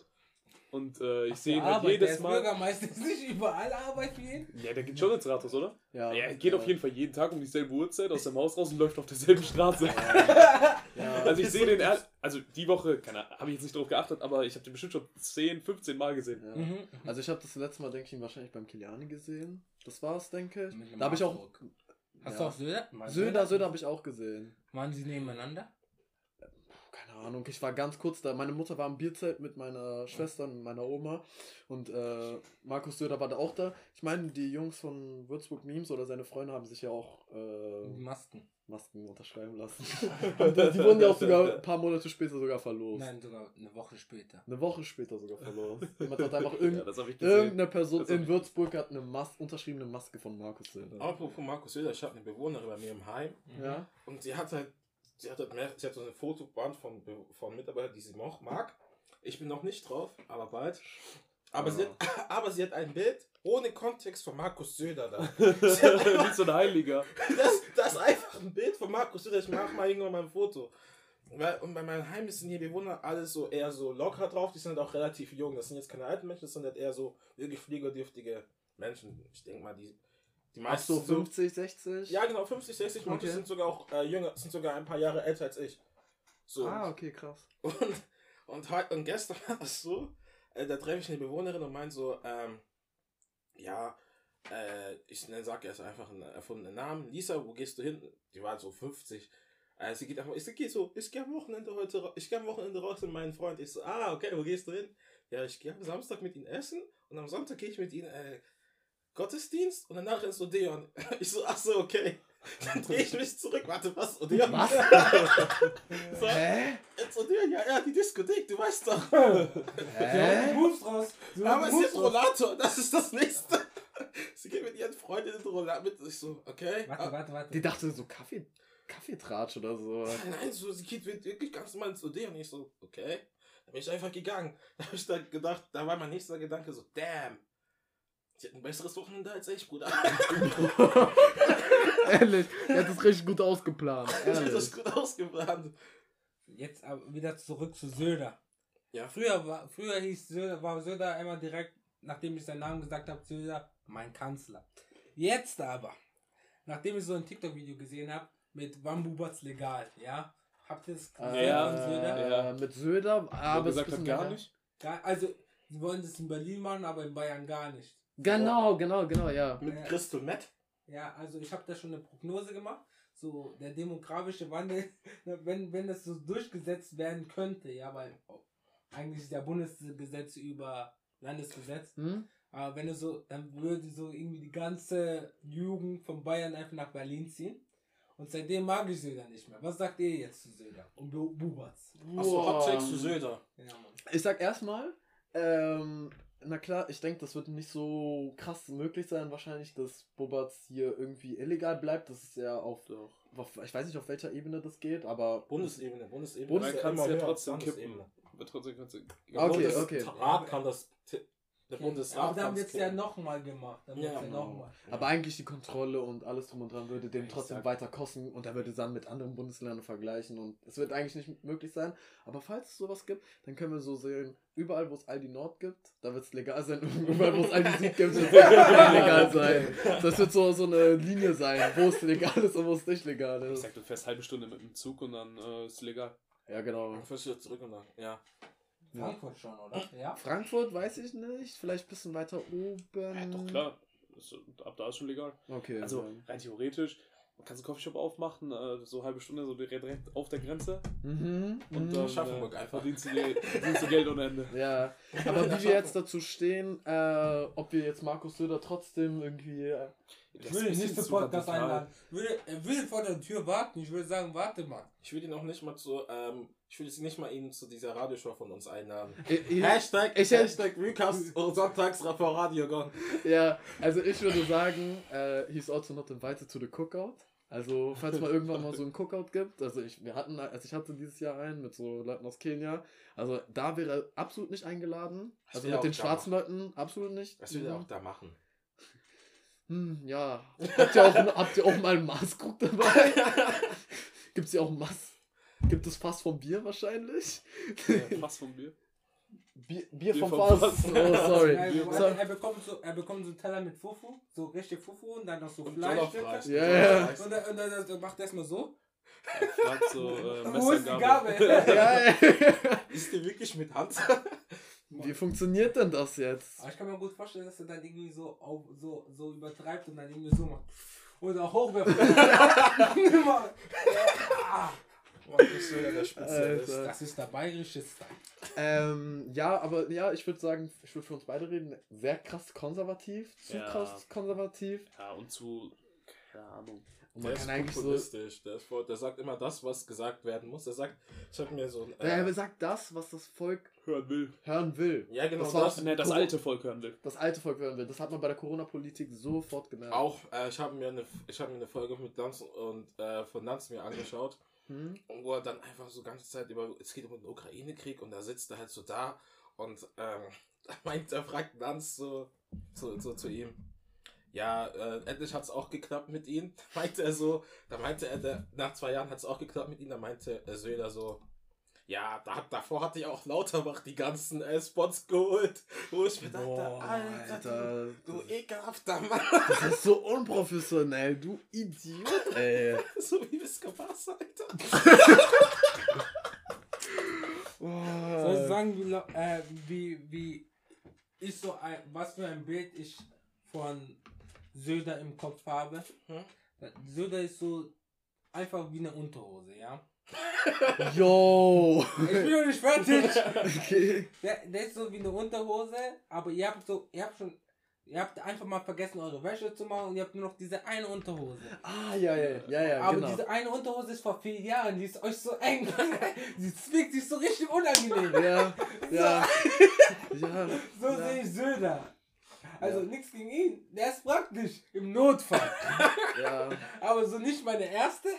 Und äh, ich Ach, sehe ihn der halt der jedes ist Mal. Bürgermeister <laughs> ist nicht überall Arbeit für ihn. Ja, der geht schon ins Rathaus, oder? Ja. Ja, er geht auf jeden Fall jeden Tag um dieselbe Uhrzeit aus dem Haus raus und läuft auf derselben Straße. Ja. <laughs> Also ich sehe den, <laughs> ehr- also die Woche, keine Ahnung, habe ich jetzt nicht drauf geachtet, aber ich habe den bestimmt schon 10, 15 Mal gesehen. Ja. Mhm. Also ich habe das letzte Mal, denke ich, ihn wahrscheinlich beim Kiliani gesehen. Das war's, denke ich. Da habe ich auch. Hast Ja. du auch Söder? Söder, Söder habe ich auch gesehen. Waren sie nebeneinander? Ahnung, ich war ganz kurz da. Meine Mutter war im Bierzelt mit meiner Schwester und meiner Oma und äh, Markus Söder war da auch da. Ich meine, die Jungs von Würzburg Memes oder seine Freunde haben sich ja auch äh, Masken. Masken unterschreiben lassen. <laughs> die wurden ja auch sogar ein paar Monate später sogar verlost. Nein, sogar eine Woche später. Eine Woche später sogar verlost. <laughs> Jemand hat einfach irgend, Ja, irgendeine Person in Würzburg hat eine Mas unterschriebene Maske von Markus Söder. Apropos Markus Söder, ich habe eine Bewohnerin bei mir im Heim Ja. und sie hat halt, sie hat halt mehr, sie hat so eine Fotoband von, von Mitarbeitern, die sie noch mag. Ich bin noch nicht drauf, aber bald. Aber, sie hat, <laughs> aber sie hat ein Bild ohne Kontext von Markus Söder da. <laughs> Wie so ein Heiliger. das, das ist einfach ein Bild von Markus Söder. Ich mache mal irgendwann mal ein Foto. Und bei meinem Heim sind hier Bewohner alles so eher so locker drauf. Die sind halt auch relativ jung. Das sind jetzt keine alten Menschen, das sind halt eher so wirklich pflegedürftige Menschen. Ich denke mal, die, die Ach meisten so, sind 50, 60? Ja, genau, 50, 60 manche Okay. sind sogar auch äh, jünger, sind sogar ein paar Jahre älter als ich. So. Ah, okay, krass. Und, und, heute, und gestern <laughs> war das so, äh, da treffe ich eine Bewohnerin und meint so, ähm, ja, äh, ich ne, sag erst einfach einen erfundenen Namen. Lisa, wo gehst du hin? Die war so 50. Äh, sie geht einfach, ich so, geh so, ich gehe am Wochenende heute, ich gehe am Wochenende raus mit meinem Freund. Ich so, ah, okay, wo gehst du hin? Ja, ich gehe am Samstag mit ihnen essen und am Sonntag gehe ich mit ihnen, äh, Gottesdienst und danach ins Odeon. <laughs> Ich so, ach so, okay. Dann drehe ich mich zurück. Warte, was? Odeon? Was? <laughs> so, Hä? ins Odeon, ja, ja, die Diskothek, du weißt doch. Hä? <laughs> Moves raus. Aber Moves raus. Rollator, das ist das nächste. Sie geht mit ihren Freundinnen Rollator mit. Ich so, okay. Warte, Ah, warte, warte. Die dachte so Kaffee, Kaffeetratsch oder so. Nein, so, sie geht wirklich ganz normal ins Odeon. Und ich so, okay. Da bin ich einfach gegangen. Da habe ich da gedacht, da war mein nächster Gedanke so, damn. Sie hat ein besseres Wochenende als ich, Bruder. <laughs> Ehrlich, <laughs> er hat das richtig gut ausgeplant. <laughs> Ich hab das gut ausgebrannt. Jetzt aber wieder zurück zu Söder. Ja. Früher, war, früher hieß Söder, war Söder immer direkt, nachdem ich seinen Namen gesagt habe, Söder, mein Kanzler. Jetzt aber, nachdem ich so ein TikTok-Video gesehen habe, mit Wambubatz legal, ja? Habt ihr das gesehen Ja, von Söder? Ja. Äh, mit Söder, Aber aber gesagt es ist hat, gar nicht. Gar, also, sie wollen das in Berlin machen, aber in Bayern gar nicht. Genau, genau, genau, ja. Mit. Crystal Meth. Ja, also ich habe da schon eine Prognose gemacht. So, der demografische Wandel, <laughs> wenn, wenn das so durchgesetzt werden könnte, ja, weil eigentlich ist ja Bundesgesetz über Landesgesetz. Hm? Aber wenn du so, dann würde so irgendwie die ganze Jugend von Bayern einfach nach Berlin ziehen. Und seitdem mag ich Söder nicht mehr. Was sagt ihr jetzt zu Söder? Und Bu- Bubatz? Achso. Hot zu Söder. Ja, Mann. Ich sag erstmal, ähm, na klar, ich denke, das wird nicht so krass möglich sein, wahrscheinlich, dass Bobatz hier irgendwie illegal bleibt. Das ist ja auf, auf ich weiß nicht, auf welcher Ebene das geht, aber. Bundesebene, Bundesebene. Bundes- ja kannst immer ja trotzdem kippen. Aber trotzdem kannst du. Okay, okay. Rat kann das. Der Bundesrat Aber da haben kann wir das jetzt ja nochmal gemacht. Da haben wir Ja, ja genau. nochmal. Aber eigentlich die Kontrolle und alles drum und dran würde dem Ich trotzdem weiter kosten und er würde dann mit anderen Bundesländern vergleichen und es wird eigentlich nicht möglich sein. Aber falls es sowas gibt, dann können wir so sehen, überall wo es Aldi Nord gibt, da wird es legal sein. Und <laughs> überall wo es Aldi Süd gibt, wird es <laughs> legal sein. Das wird so, so eine Linie sein, wo es legal ist und wo es nicht legal Ich ist. sag, du fährst halbe Stunde mit dem Zug und dann äh, ist legal. Ja, genau. Dann fährst du wieder zurück und dann, ja. Frankfurt schon, oder? Ja. Frankfurt weiß ich nicht, vielleicht ein bisschen weiter oben. Ja, doch klar. Das, ab da ist schon legal. Okay. Also ja. rein theoretisch, man kann so einen Coffeeshop aufmachen, äh, so eine halbe Stunde, so direkt direkt auf der Grenze. Mhm. Und dann Aschaffenburg äh, einfach. verdienst du, Geld, verdienst du Geld ohne Ende. <laughs> Ja, aber wie wir jetzt dazu stehen, äh, ob wir jetzt Markus Söder trotzdem irgendwie. Äh, Ich will ihn nicht zum Podcast einladen. Würde, er will vor der Tür warten. Ich würde sagen, warte mal. Ich will ihn auch nicht mal zu, ähm, ich will jetzt nicht mal ihn zu dieser Radioshow von uns einladen. <laughs> ich, Hashtag, ich- Hashtag Recast <laughs> oder Sonntags vor Radio Gone. ja, also ich würde sagen, äh, he's also not invited to the cookout. Also, falls mal irgendwann mal so ein Cookout gibt, also ich, wir hatten, also ich hatte dieses Jahr einen mit so Leuten aus Kenia, also da wäre er absolut nicht eingeladen. Also mit den schwarzen Leuten absolut nicht. Was will er auch da machen? Hm, ja. Habt ihr auch, habt ihr auch mal einen Maßkrug dabei? <laughs> Gibt's ja auch ein Maß? Gibt es Fass vom Bier wahrscheinlich? Äh, Fass von Bier. Bier, Bier, Bier vom vom Fass. Fass. <laughs> Oh, sorry. Er, er, bekommt so, er bekommt so einen Teller mit Fufu, so richtig Fufu und dann noch so Fleischstücke. Jollof-Reis. Ja, ja. Und dann, und dann, dann macht er erstmal so. Fragt so äh, <laughs> Wo <laughs> ist die. Gabel? ja, ey. Ist der wirklich mit Hand? Wie funktioniert denn das jetzt? Aber ich kann mir gut vorstellen, dass er dann irgendwie so, auf, so, so übertreibt und dann irgendwie so macht. Oder hochwerfen. Immer. Ja. Markus Söder, der Spezialist. Alter. Das ist der bayerische Style. Ähm, ja, aber ja, ich würde sagen, ich würde für uns beide reden, sehr krass konservativ, zu Ja. krass konservativ. Ja, und zu. Keine Ahnung. Und Der man ist kann so. populistisch. Der, ist voll, der sagt immer das, was gesagt werden muss. Der sagt, ich habe mir so ein. Er Äh, sagt das, was das Volk Hören will. hören will. ja, genau das war das. Ne, das Guck- alte Volk hören will. Das alte Volk hören will. Das hat man bei der Corona-Politik sofort gemerkt. Auch, äh, ich habe mir, eine- ich hab mir eine Folge mit Lanz und äh, von Lanz mir angeschaut. Hm? wo er dann einfach so ganze Zeit über, es geht um den Ukraine-Krieg und da sitzt er halt so da und ähm, <laughs> da meint, er fragt Lanz so, so, so zu ihm, ja, äh, endlich hat es auch geklappt mit ihm, <laughs> meinte er so, da meinte er, der, nach zwei Jahren hat es auch geklappt mit ihm, da meinte äh, Söder so, ja, da, hat- davor hatte ich auch Lauterbach die ganzen äh, Spots geholt, wo ich mir dachte, Boah, Alter, Alter, du, du ekelhafter Mann, das ist so unprofessionell, du Idiot, ey. <laughs> so wie Viscobas, Alter. Soll ich sagen, wie, äh, wie, wie ist so ein, was für ein Bild ich von Söder im Kopf habe? Hm? Söder ist so einfach wie eine Unterhose, ja? Yo. Ich bin noch nicht fertig. Okay. Der, der ist so wie eine Unterhose, aber ihr habt so, ihr habt schon, ihr habt einfach mal vergessen, eure Wäsche zu machen und ihr habt nur noch diese eine Unterhose. Ah, ja, ja, ja, ja, aber genau. diese eine Unterhose ist vor vier Jahren, die ist euch so eng. <laughs> die zwickt sich so richtig unangenehm. Ja, <laughs> ja. Ja. <laughs> So ja. sehe ich Söder. Also Ja. nichts gegen ihn, der ist praktisch im Notfall. ja. aber so nicht meine erste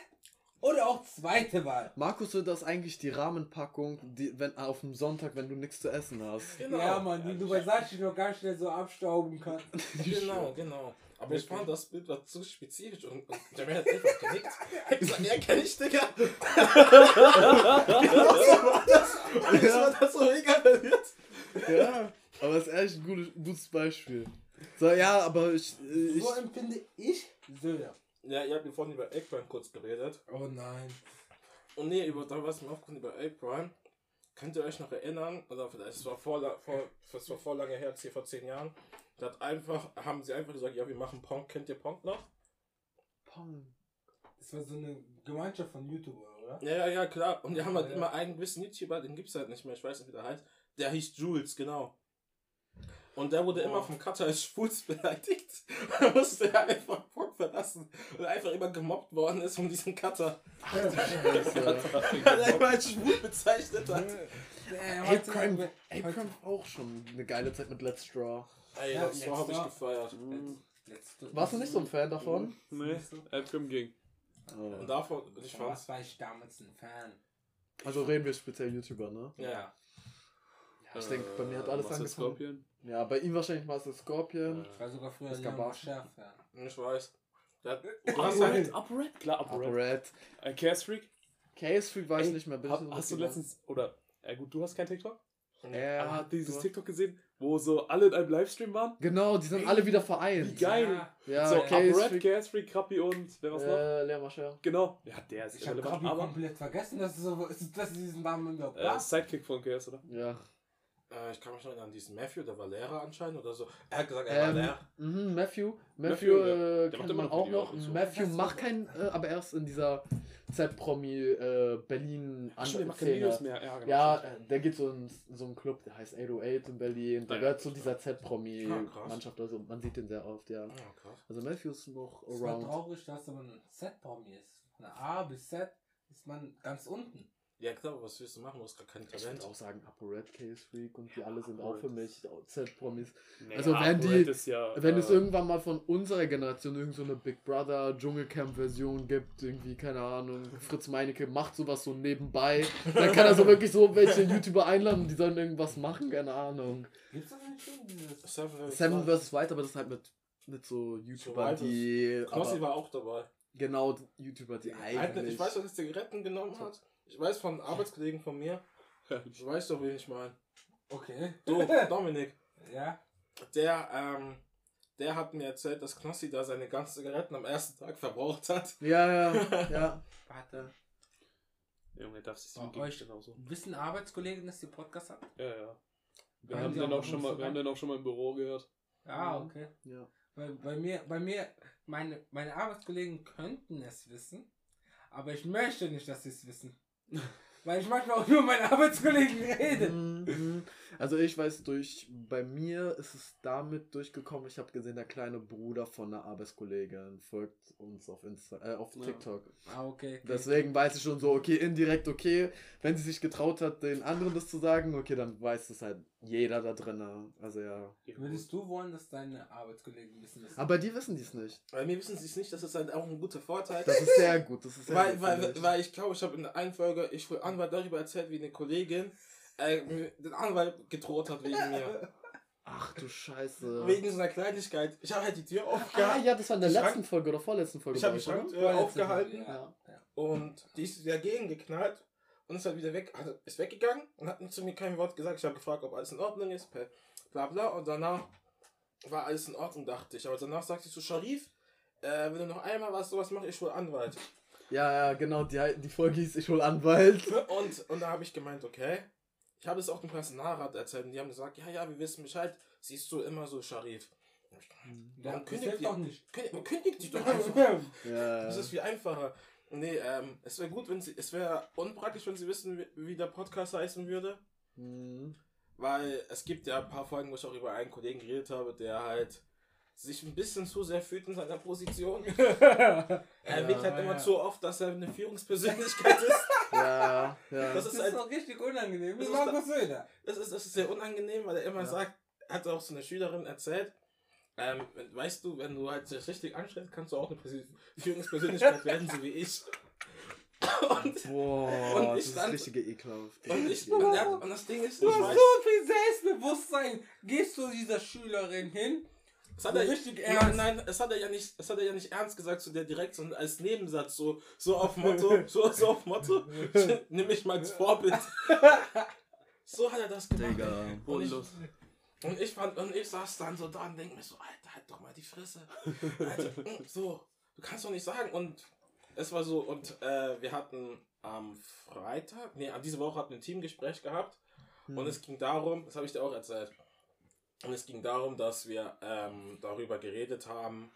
oder auch zweite Wahl. Markus wird das eigentlich die Rahmenpackung, die, wenn auf dem Sonntag, wenn du nichts zu essen hast. Genau. Ja, Mann, die du bei Sachi noch ganz schnell so abstauben kannst. <laughs> Genau, genau. Aber ich fand das Bild war zu spezifisch und, und der hat einfach genickt. Er hat gesagt, ja, kenn ich, Digga. <laughs> genau so war das. Ich war das so mega verwirrt. Ja, aber es ist echt ein gutes, gutes Beispiel. So, ja, aber ich. äh, ich So empfinde ich Söder. Ja, ihr habt mir vorhin über Eggplan kurz geredet. Oh nein. Und nee, über, da was mir aufgekommen über Eggplan. Könnt ihr euch noch erinnern, oder vielleicht, es war vor, vor, das war vor lange her, jetzt hier vor zehn Jahren, da hat einfach, haben sie einfach gesagt, ja, wir machen Pong, kennt ihr Pong noch? Pong. Das war so eine Gemeinschaft von YouTubern, oder? Ja, ja, ja, klar. Und die haben halt Ja. immer einen gewissen YouTuber, den gibt's halt nicht mehr, ich weiß nicht, wie der heißt. Der hieß Jules, genau. Und der wurde Boah. immer vom Cutter als schwuls beleidigt. Da musste er einfach Pong verlassen. Und einfach immer gemobbt worden ist von diesem Cutter. Weil er immer als schwul bezeichnet hat. Äh, Ape Crime, Ape war auch schon eine geile Zeit mit Let's Draw. Ey, Ja, das habe ich gefeiert. Letzte- Warst du nicht so ein Fan davon? Nee, Album ging. Und davon, ich Von fand's. was war ich damals ein Fan? Also reden wir speziell YouTuber, ne? Ja. Ja. Ich denke, bei mir hat alles Marcel angefangen. Scorpion. Ja, bei ihm wahrscheinlich Master Scorpion. Ich war sogar früher gab- Mascher-Fan. Ich weiß. Der, Oh, du hast halt, Upper Klar, Upper Upper Red. Red. Äh, Chaos Freak. Case Freak weiß Ey, nicht mehr. bin Hab, ich noch hast du letztens, oder, ja gut, du hast kein TikTok? Ja, Aber dieses du- TikTok gesehen, wo so alle in einem Livestream waren? Genau, die sind alle wieder vereint. Wie geil. Ja. Ja, so, Upper Red, Freak. Chaos Freak, Krappi und wer was noch? Äh, Lea Mascher. Genau. Ja, der ist Ich habe aber komplett vergessen, dass, es so, dass es diesen Namen überhaupt äh, gab. Sidekick von Chaos, oder? Ja. Äh, ich kann mich noch erinnern an diesen Matthew, der war Lehrer anscheinend oder so. Er hat gesagt, er war Ähm, Lehrer. mhm, Matthew. Matthew, Matthew, äh, Der kennt man auch noch. so. Matthew Das ist macht so- kein, äh, aber erst in dieser Z-Promi äh, Berlin Ach, stimmt, der macht keine Szene. Videos mehr. Ja, genau. Ja, äh, der geht so in so einen Club, der heißt 808 in Berlin. Der Ja. gehört zu dieser Ah. Z-Promi-Mannschaft. Also man sieht den sehr oft, ja. Oh, krass. Also Matthew ist noch Es war around. traurig, dass man ein Set-Promi ist. Von A bis Z ist man ganz unten. Ja, klar, aber was willst du machen? Du hast gar kein Ich Talent. würde auch sagen, Upper Red Case Freak und die alle sind Upper auch für mich Z-Promis. Nee, Also wenn Upper die- Red ist ja, Wenn äh, es irgendwann mal von unserer Generation irgend so eine Big Brother Dschungelcamp-Version gibt, irgendwie, keine Ahnung, Fritz Meinecke macht sowas so nebenbei, dann kann er so wirklich so welche YouTuber einladen, die sollen irgendwas machen, keine Ahnung. Gibt's das nicht schon? Dieses Seven, Seven vs. White, aber das ist halt mit, mit so YouTubern, Survivors. die. Knossi Aber, war auch dabei. genau, YouTuber, die eigentlich. ich weiß, dass er Zigaretten genommen hat. Ich weiß von Arbeitskollegen von mir. Ich weiß doch, wen ich meine. Okay. Du, <laughs> Dominik. Ja. Der, ähm, der hat mir erzählt, dass Knossi da seine ganzen Zigaretten am ersten Tag verbraucht hat. Ja, ja, ja. <laughs> Warte. Junge, darf sich die euch genauso. wissen Arbeitskollegen, dass ihr Podcast habt? Ja, ja. Wir haben, die den auch auch schon so mal, wir haben den auch schon mal im Büro gehört. Ah, Mhm. okay. ja. Bei, bei mir, bei mir, meine, meine Arbeitskollegen könnten es wissen, aber ich möchte nicht, dass sie es wissen. Weil ich manchmal auch nur meine Arbeitskollegen rede. Mhm. Also ich weiß durch, bei mir ist es damit durchgekommen, ich habe gesehen, der kleine Bruder von einer Arbeitskollegin folgt uns auf Insta, äh, auf Ja. TikTok. Ah, okay. okay. Deswegen weiß ich schon so, okay, indirekt okay, wenn sie sich getraut hat, den anderen das zu sagen, okay, dann weiß es halt jeder da drin. Also ja. Würdest du wollen, dass deine Arbeitskollegen wissen, dass Aber die wissen dies nicht. Bei mir wissen sie es nicht, das ist halt auch ein guter Vorteil. Das ist sehr gut. Das ist sehr Weil, gut, weil, weil ich glaube, ich habe in der einen Folge, ich wurde Anwalt darüber erzählt, wie eine Kollegin äh, den Anwalt gedroht hat wegen mir. Ach du Scheiße. Wegen so einer Kleinigkeit. Ich habe halt die Tür ah, aufgehalten ja, das war in der Schrank- letzten Folge oder vorletzten Folge. Ich hab bei die euch, oder? Schrank- Vorletzte aufgehalten. Ja. und die ist dagegen geknallt und ist halt wieder weg, also ist weggegangen und hat zu mir kein Wort gesagt. Ich habe gefragt, ob alles in Ordnung ist, bla bla. Und danach war alles in Ordnung, dachte ich. Aber danach sagte ich zu Sharif, äh, wenn du noch einmal was sowas machst, ich hol Anwalt. Ja, ja, genau. Die, die Folge hieß Ich hol Anwalt. <laughs> Und, und da habe ich gemeint, okay. Ich habe es auch dem Personalrat erzählt und die haben gesagt, ja, ja, wir wissen Bescheid. Siehst du immer so, Sharif. Ja, Warum das kündigt ihr- auch nicht. Kündigt, kündigt dich doch <laughs> einfach. Ja. Das ist viel einfacher. Nee, ähm, es wäre gut, wenn sie, es wäre unpraktisch, wenn sie wissen, wie, wie der Podcast heißen würde. Mhm. Weil es gibt ja ein paar Folgen, wo ich auch über einen Kollegen geredet habe, der halt sich ein bisschen zu sehr fühlt in seiner Position. <laughs> er wirkt halt ja, immer ja. zu oft, dass er eine Führungspersönlichkeit ist. <laughs> Ja, ja. Das Das ist ist halt, doch richtig unangenehm. Das Das ist das ist, das ist sehr unangenehm, weil er immer Ja. sagt, hat auch so eine Schülerin erzählt, ähm, weißt du, wenn du halt dich richtig anstellst, kannst du auch eine Persön- Führungspersönlichkeit <laughs> werden, so wie ich. Und, Boah, Und das ich ist stand- richtige ekelhaft. und, ich, und, er, und das Ding ist, Du ich hast weiß, so viel Selbstbewusstsein. Gehst du dieser Schülerin hin? Es hat er richtig ernst. nein, es hat er ja nicht, es hat er ja nicht ernst gesagt zu der direkt, sondern als Nebensatz so, so auf <laughs> Motto, so, so auf Motto, <laughs> nimm mich mal als Vorbild. So hat er das gemacht. Digga. Und ich. Und ich fand, und ich saß dann so da und denk mir so, Alter, halt doch mal die Fresse. Alter, <laughs> mm, so, du kannst doch nicht sagen. Und es war so, und äh, wir hatten am Freitag, nee, an diese Woche hatten wir ein Teamgespräch gehabt. Und es ging darum, das habe ich dir auch erzählt. Und es ging darum, dass wir ähm, darüber geredet haben,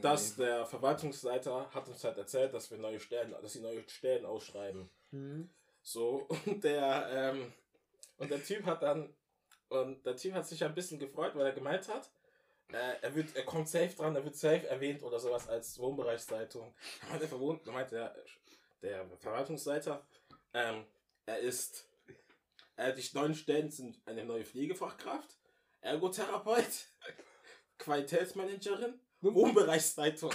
dass der Verwaltungsleiter hat uns halt erzählt, dass wir neue Stellen, dass sie neue Stellen ausschreiben. Mhm. So, <laughs> und der, ähm, und der Typ hat dann, und der Typ hat sich ein bisschen gefreut, weil er gemeint hat, äh, er, wird, er kommt safe dran, er wird safe erwähnt oder sowas als Wohnbereichsleitung. Da meinte, der, meinte der, der Verwaltungsleiter, ähm, er ist, äh, die neuen Stellen sind eine neue Pflegefachkraft, Ergotherapeut, <laughs> Qualitätsmanagerin, Wohnbereichsleitung.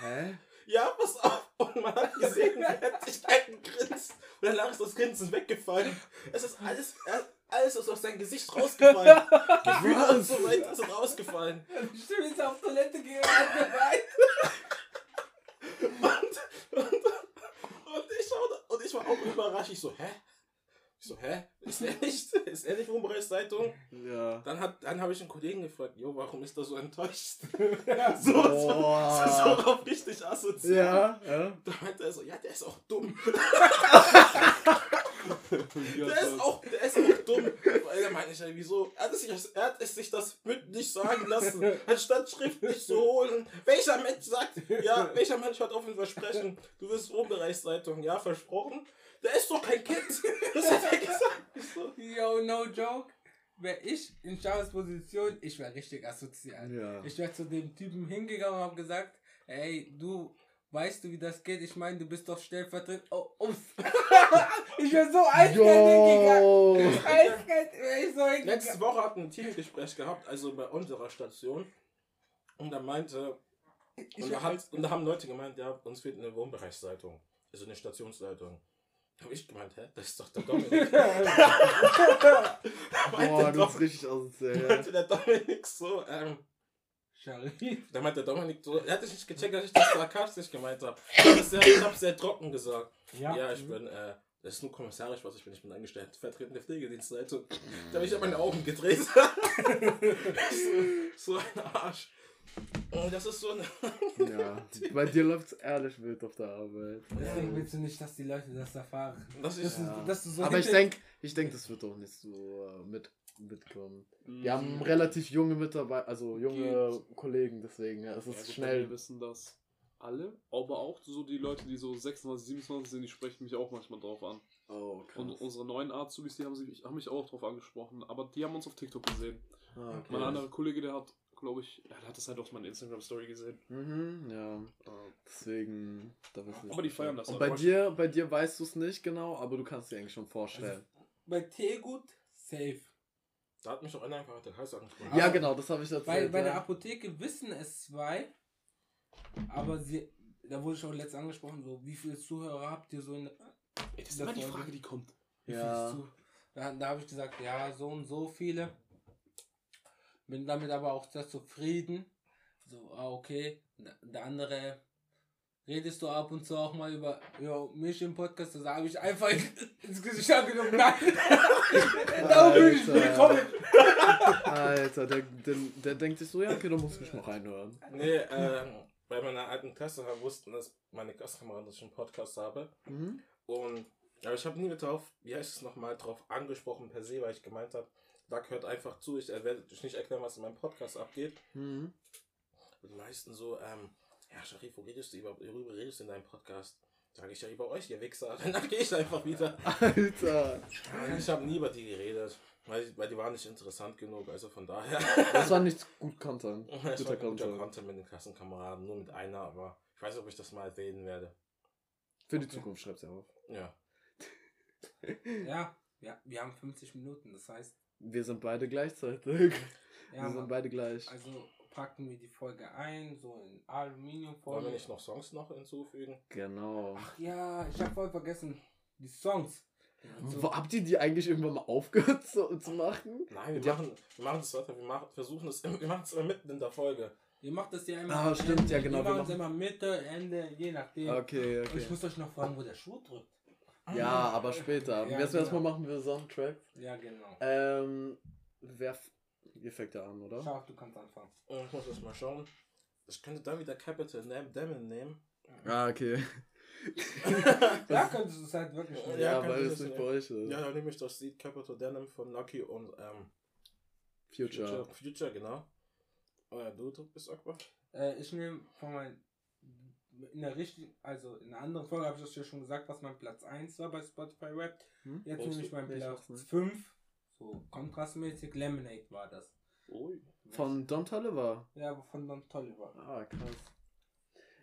Hä? <laughs> Ja, pass auf. Und man hat gesehen, er hat sich einen grinst. Und danach ist das Grinsen weggefallen. Es ist alles, er- alles ist aus seinem Gesicht <laughs> rausgefallen. Gefühle und so weiter sind rausgefallen. Stimmt, ist auf Toilette gegangen und. Und, und, ich schau da, und ich war auch überrascht. Ich so, hä? Ich so, hä? Ist er nicht? Ist er nicht Wohnbereichsleitung? Ja. Dann, hat- dann habe ich einen Kollegen gefragt, jo, warum ist er so enttäuscht? <laughs> So, so, Boah. so, so auf richtig assoziiert. Ja, ja. Da meinte er so, ja, der ist auch dumm. <laughs> Der ist auch, der ist auch dumm. Weil er meinte ich, ja, wieso? Er hat, es sich, er hat es sich das mündlich sagen lassen, anstatt schriftlich zu holen. Welcher Mensch sagt, ja, welcher Mensch hat auf ein Versprechen, du wirst Wohnbereichsleitung, ja, versprochen? Der ist doch kein Kind. Das hat er gesagt. Ich so, Yo, no joke. Wäre ich in Charles Position, ich wäre richtig asozial. Ja. Ich wäre zu dem Typen hingegangen und habe gesagt, ey, du, weißt du, wie das geht? Ich meine, du bist doch stellvertretend. Oh, uff. <laughs> ich wäre so eiskalt so Letzte. Woche hatten wir ein Teamgespräch gehabt, also bei unserer Station. Und da meinte, Ich und da, hat, und da haben Leute gemeint, ja, uns fehlt eine Wohnbereichsleitung. Also eine Stationsleitung. Da habe ich gemeint, hä, das ist doch der Dominik. <laughs> Boah, meinte, das ist Dom, richtig ausgesehen. meinte der Dominik so, ähm, Sharif. da meinte der Dominik so, er hat nicht gecheckt, dass ich das sarkastisch gemeint habe. Ich habe sehr, ich hab sehr trocken gesagt. Ja, ich bin, äh, das ist nur kommissarisch, was ich bin. Ich bin angestellt, vertretende Pflegedienstleitung. Da habe ich aber meine Augen gedreht. <laughs> so, ein Arsch. Und das ist so ein. Ja. Bei dir läuft's ehrlich wild auf der Arbeit. Deswegen willst du nicht, dass die Leute das erfahren. Das ist, du, Ja. dass du so Aber ich denke, ich denk, das wird auch nicht so äh, mit, mitkommen. Mhm. Wir haben relativ junge Mitarbeiter, also junge Kollegen, deswegen ja, es ist gut, schnell. Wir wissen das. alle, aber auch so die Leute, die so 26, 27 sind, die sprechen mich auch manchmal drauf an. Oh, krass. Und unsere neuen Azubis, die haben, sich, haben mich auch drauf angesprochen, aber die haben uns auf TikTok gesehen. Ah, okay. Mein anderer Kollege, der hat, glaube ich, ja, der hat das halt aus meiner Instagram-Story gesehen. Mhm, ja. Äh, Deswegen, da wissen wir Aber die feiern das Und bei dir, bei dir weißt du es nicht genau, aber du kannst dir eigentlich schon vorstellen. Bei Teegut, safe. Da hat mich auch einer einfach den Hals angesprochen. ja, genau, das habe ich erzählt. Bei, bei der. Apotheke wissen es zwei, aber sie, da wurde ich auch letztens angesprochen, so wie viele Zuhörer habt ihr so in Ey, das ist immer die. Frage, die kommt. wie Ja. da, da habe ich gesagt, ja, so und so viele. Bin damit aber auch sehr zufrieden. So, ah, okay. Der, der andere redest du ab und zu auch mal über, über mich im Podcast, das habe ich einfach <laughs> ins Gesicht angenommen. Nein! <laughs> da will ich nicht kommen. Alter, der, der, der denkt sich so, ja, okay, da muss ich mal reinhören. Nee, ähm, bei meiner alten Klasse wussten, dass meine Klassenkameraden, dass ich einen Podcast habe. Mhm. Und aber ich habe nie drauf, wie heißt es nochmal, drauf angesprochen per se, weil ich gemeint habe, Doug hört einfach zu, ich äh, werde euch nicht erklären, was in meinem Podcast abgeht. Mhm. Die meisten so, ähm, ja, Sharif, wo redest du über, worüber redest du in deinem Podcast? Sage ich ja über euch, ihr Wichser. <laughs> Dann gehe ich einfach wieder. Alter, ich habe nie über die geredet, weil, weil die waren nicht interessant genug, also von daher. das war nicht gut Content. <laughs> Es war Guter guter Content. Content mit den Klassenkameraden, nur mit einer, aber ich weiß nicht, ob ich das mal erwähnen werde. Für die. Zukunft schreib's ja auf. Ja. Ja, <laughs> ja, wir haben 50 Minuten, das heißt, Wir sind beide gleichzeitig. ja, wir sind beide gleich. also packen wir die Folge ein, so in Wollen Aluminiumfolie. wir nicht noch Songs noch hinzufügen? Genau. Ach ja, ich habe voll vergessen, die Songs. Also, Wo, habt ihr die eigentlich irgendwann mal aufgehört zu, zu machen? Nein, wir machen, wir machen das weiter, wir machen, versuchen es, wir machen es immer mitten in der Folge. ihr macht das ja immer. Ah, stimmt, Ende. ja, genau, Wir wir machen es immer Mitte, Ende, je nachdem. Okay, Und okay. ich muss euch noch fragen, wo der Schuh drückt. Ja, aber später. Ja, Jetzt erstmal genau. machen wir Soundtrack. Ja, genau. Ähm, wer. F- Ihr fängt ja an, oder? Schau, du kannst anfangen. Und Ich muss das mal schauen. Ich könnte dann wieder Capital Name Demon nehmen. Ah, okay. <laughs> Da könntest du es halt wirklich Ja, nehmen. Ja, kann weil es das nicht bei euch ist. Ja, dann nehme ich das Lied Capital Denim von Lucky und ähm, Future. Future, Future, genau. Euer du, du bist Aqua. Äh, ich nehme von meinem. In der richtigen, also in einer anderen Folge habe ich das ja schon gesagt, was mein Platz 1 war bei Spotify Rap. Hm? Jetzt Brauchst nehme ich meinen Platz mach's nicht. 5. So kontrastmäßig. Lemonade war das. Ui. Von Don Toliver. Ja, aber von Don Toliver. Ah, krass.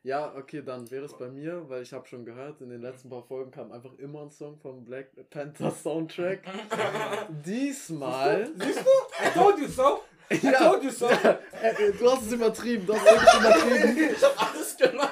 Ja, okay, dann wäre es bei mir, weil ich habe schon gehört, in den letzten paar Folgen kam einfach immer ein Song vom Black Panther Soundtrack. <laughs> Diesmal. Siehst du? I told you so! I Ja, told you so! <laughs> du hast es übertrieben, du hast es übertrieben. <laughs> Ich hab alles genommen.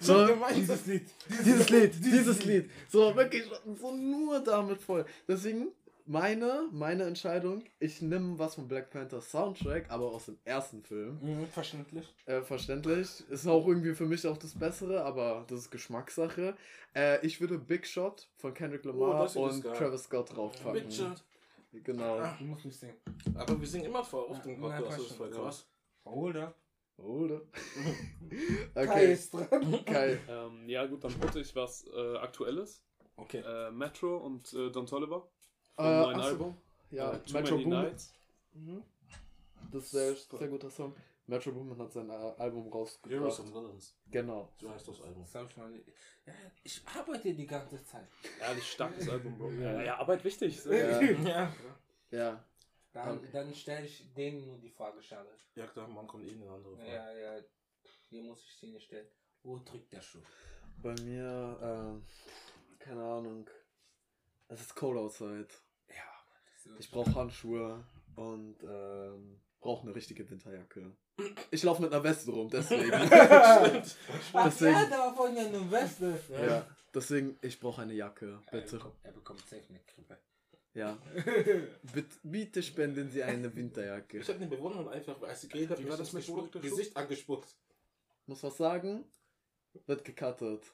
So. Dieses Lied. dieses Lied, dieses Lied. So, wirklich, so nur damit voll. Deswegen, meine, meine Entscheidung, ich nehme was vom Black Panther Soundtrack, aber aus dem ersten Film. Mhm, verständlich. Äh, verständlich. Ist auch irgendwie für mich auch das Bessere, aber das ist Geschmackssache. Äh, ich würde Big Shot von Kendrick Lamar Oh, das ist und. Travis Scott draufpacken. Big Shot. Genau. Ah. Du musst nicht singen. Aber wir singen immer vor auf dem Podcast, nein, das ist voll krass. Oder? <laughs> Oder? Kai okay. ist dran. Kai. Ähm, ja, gut, dann wollte ich was äh, Aktuelles. Okay. Äh, Metro und äh, Don Toliver. Vom Äh, neuen. Album. Ja, äh, Metro Boomin. Mhm. Das ist sehr, sehr guter Song. Metro Boomin hat sein äh, Album Heroes rausgebracht. and Villains. Genau. So heißt das Album. Das hab ich, mal nicht. Ja, ich arbeite die ganze Zeit. Ehrlich starkes Album, Bro. Ja, ja, Arbeit wichtig. So. Ja. Ja. Ja. Dann, Okay. dann stelle ich denen nur die Frage, schade. Ja, klar, man kommt eh eine andere Frage. Ja, ja. Hier muss ich sie nicht stellen. Wo drückt der Schuh? Bei mir, ähm, keine Ahnung. Es ist cold outside. Ja. Ich brauche Handschuhe und ähm, brauche eine richtige Winterjacke. Ich laufe mit einer Weste rum, deswegen. <laughs> <laughs> Ach, Deswegen- ja, da war vorhin ja eine Weste. ja, deswegen, ich brauche eine Jacke, Er bitte. bekommt, er bekommt safe eine Krippe. Ja. <laughs> Bitte, bitte spenden Sie eine Winterjacke. Ich hab den Bewunderung einfach, als sie geredet hat, Wie war das mit Gesicht- angespuckt. Muss was sagen? Wird gecuttet.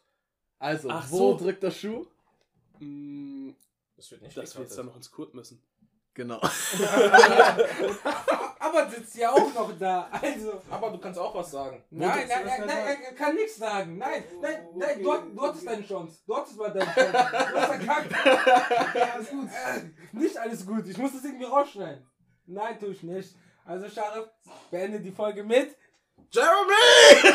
Also, Ach wo so. drückt der Schuh? Das wird nicht dass wir jetzt dann noch ins Kurt müssen. Genau. <laughs> Aber sitzt ja auch noch da. Also. Aber du kannst auch was sagen. Nein, nein, nein, nein, er kann nichts sagen. Nein, nein, nein, du, du hattest deine Chance. Du hattest mal deine Chance. Du hast verkackt. <laughs> Alles gut. Nicht alles gut. Ich muss das irgendwie rausschneiden. Nein, tue ich nicht. Also, Scharif, beende die Folge mit. Jeremy!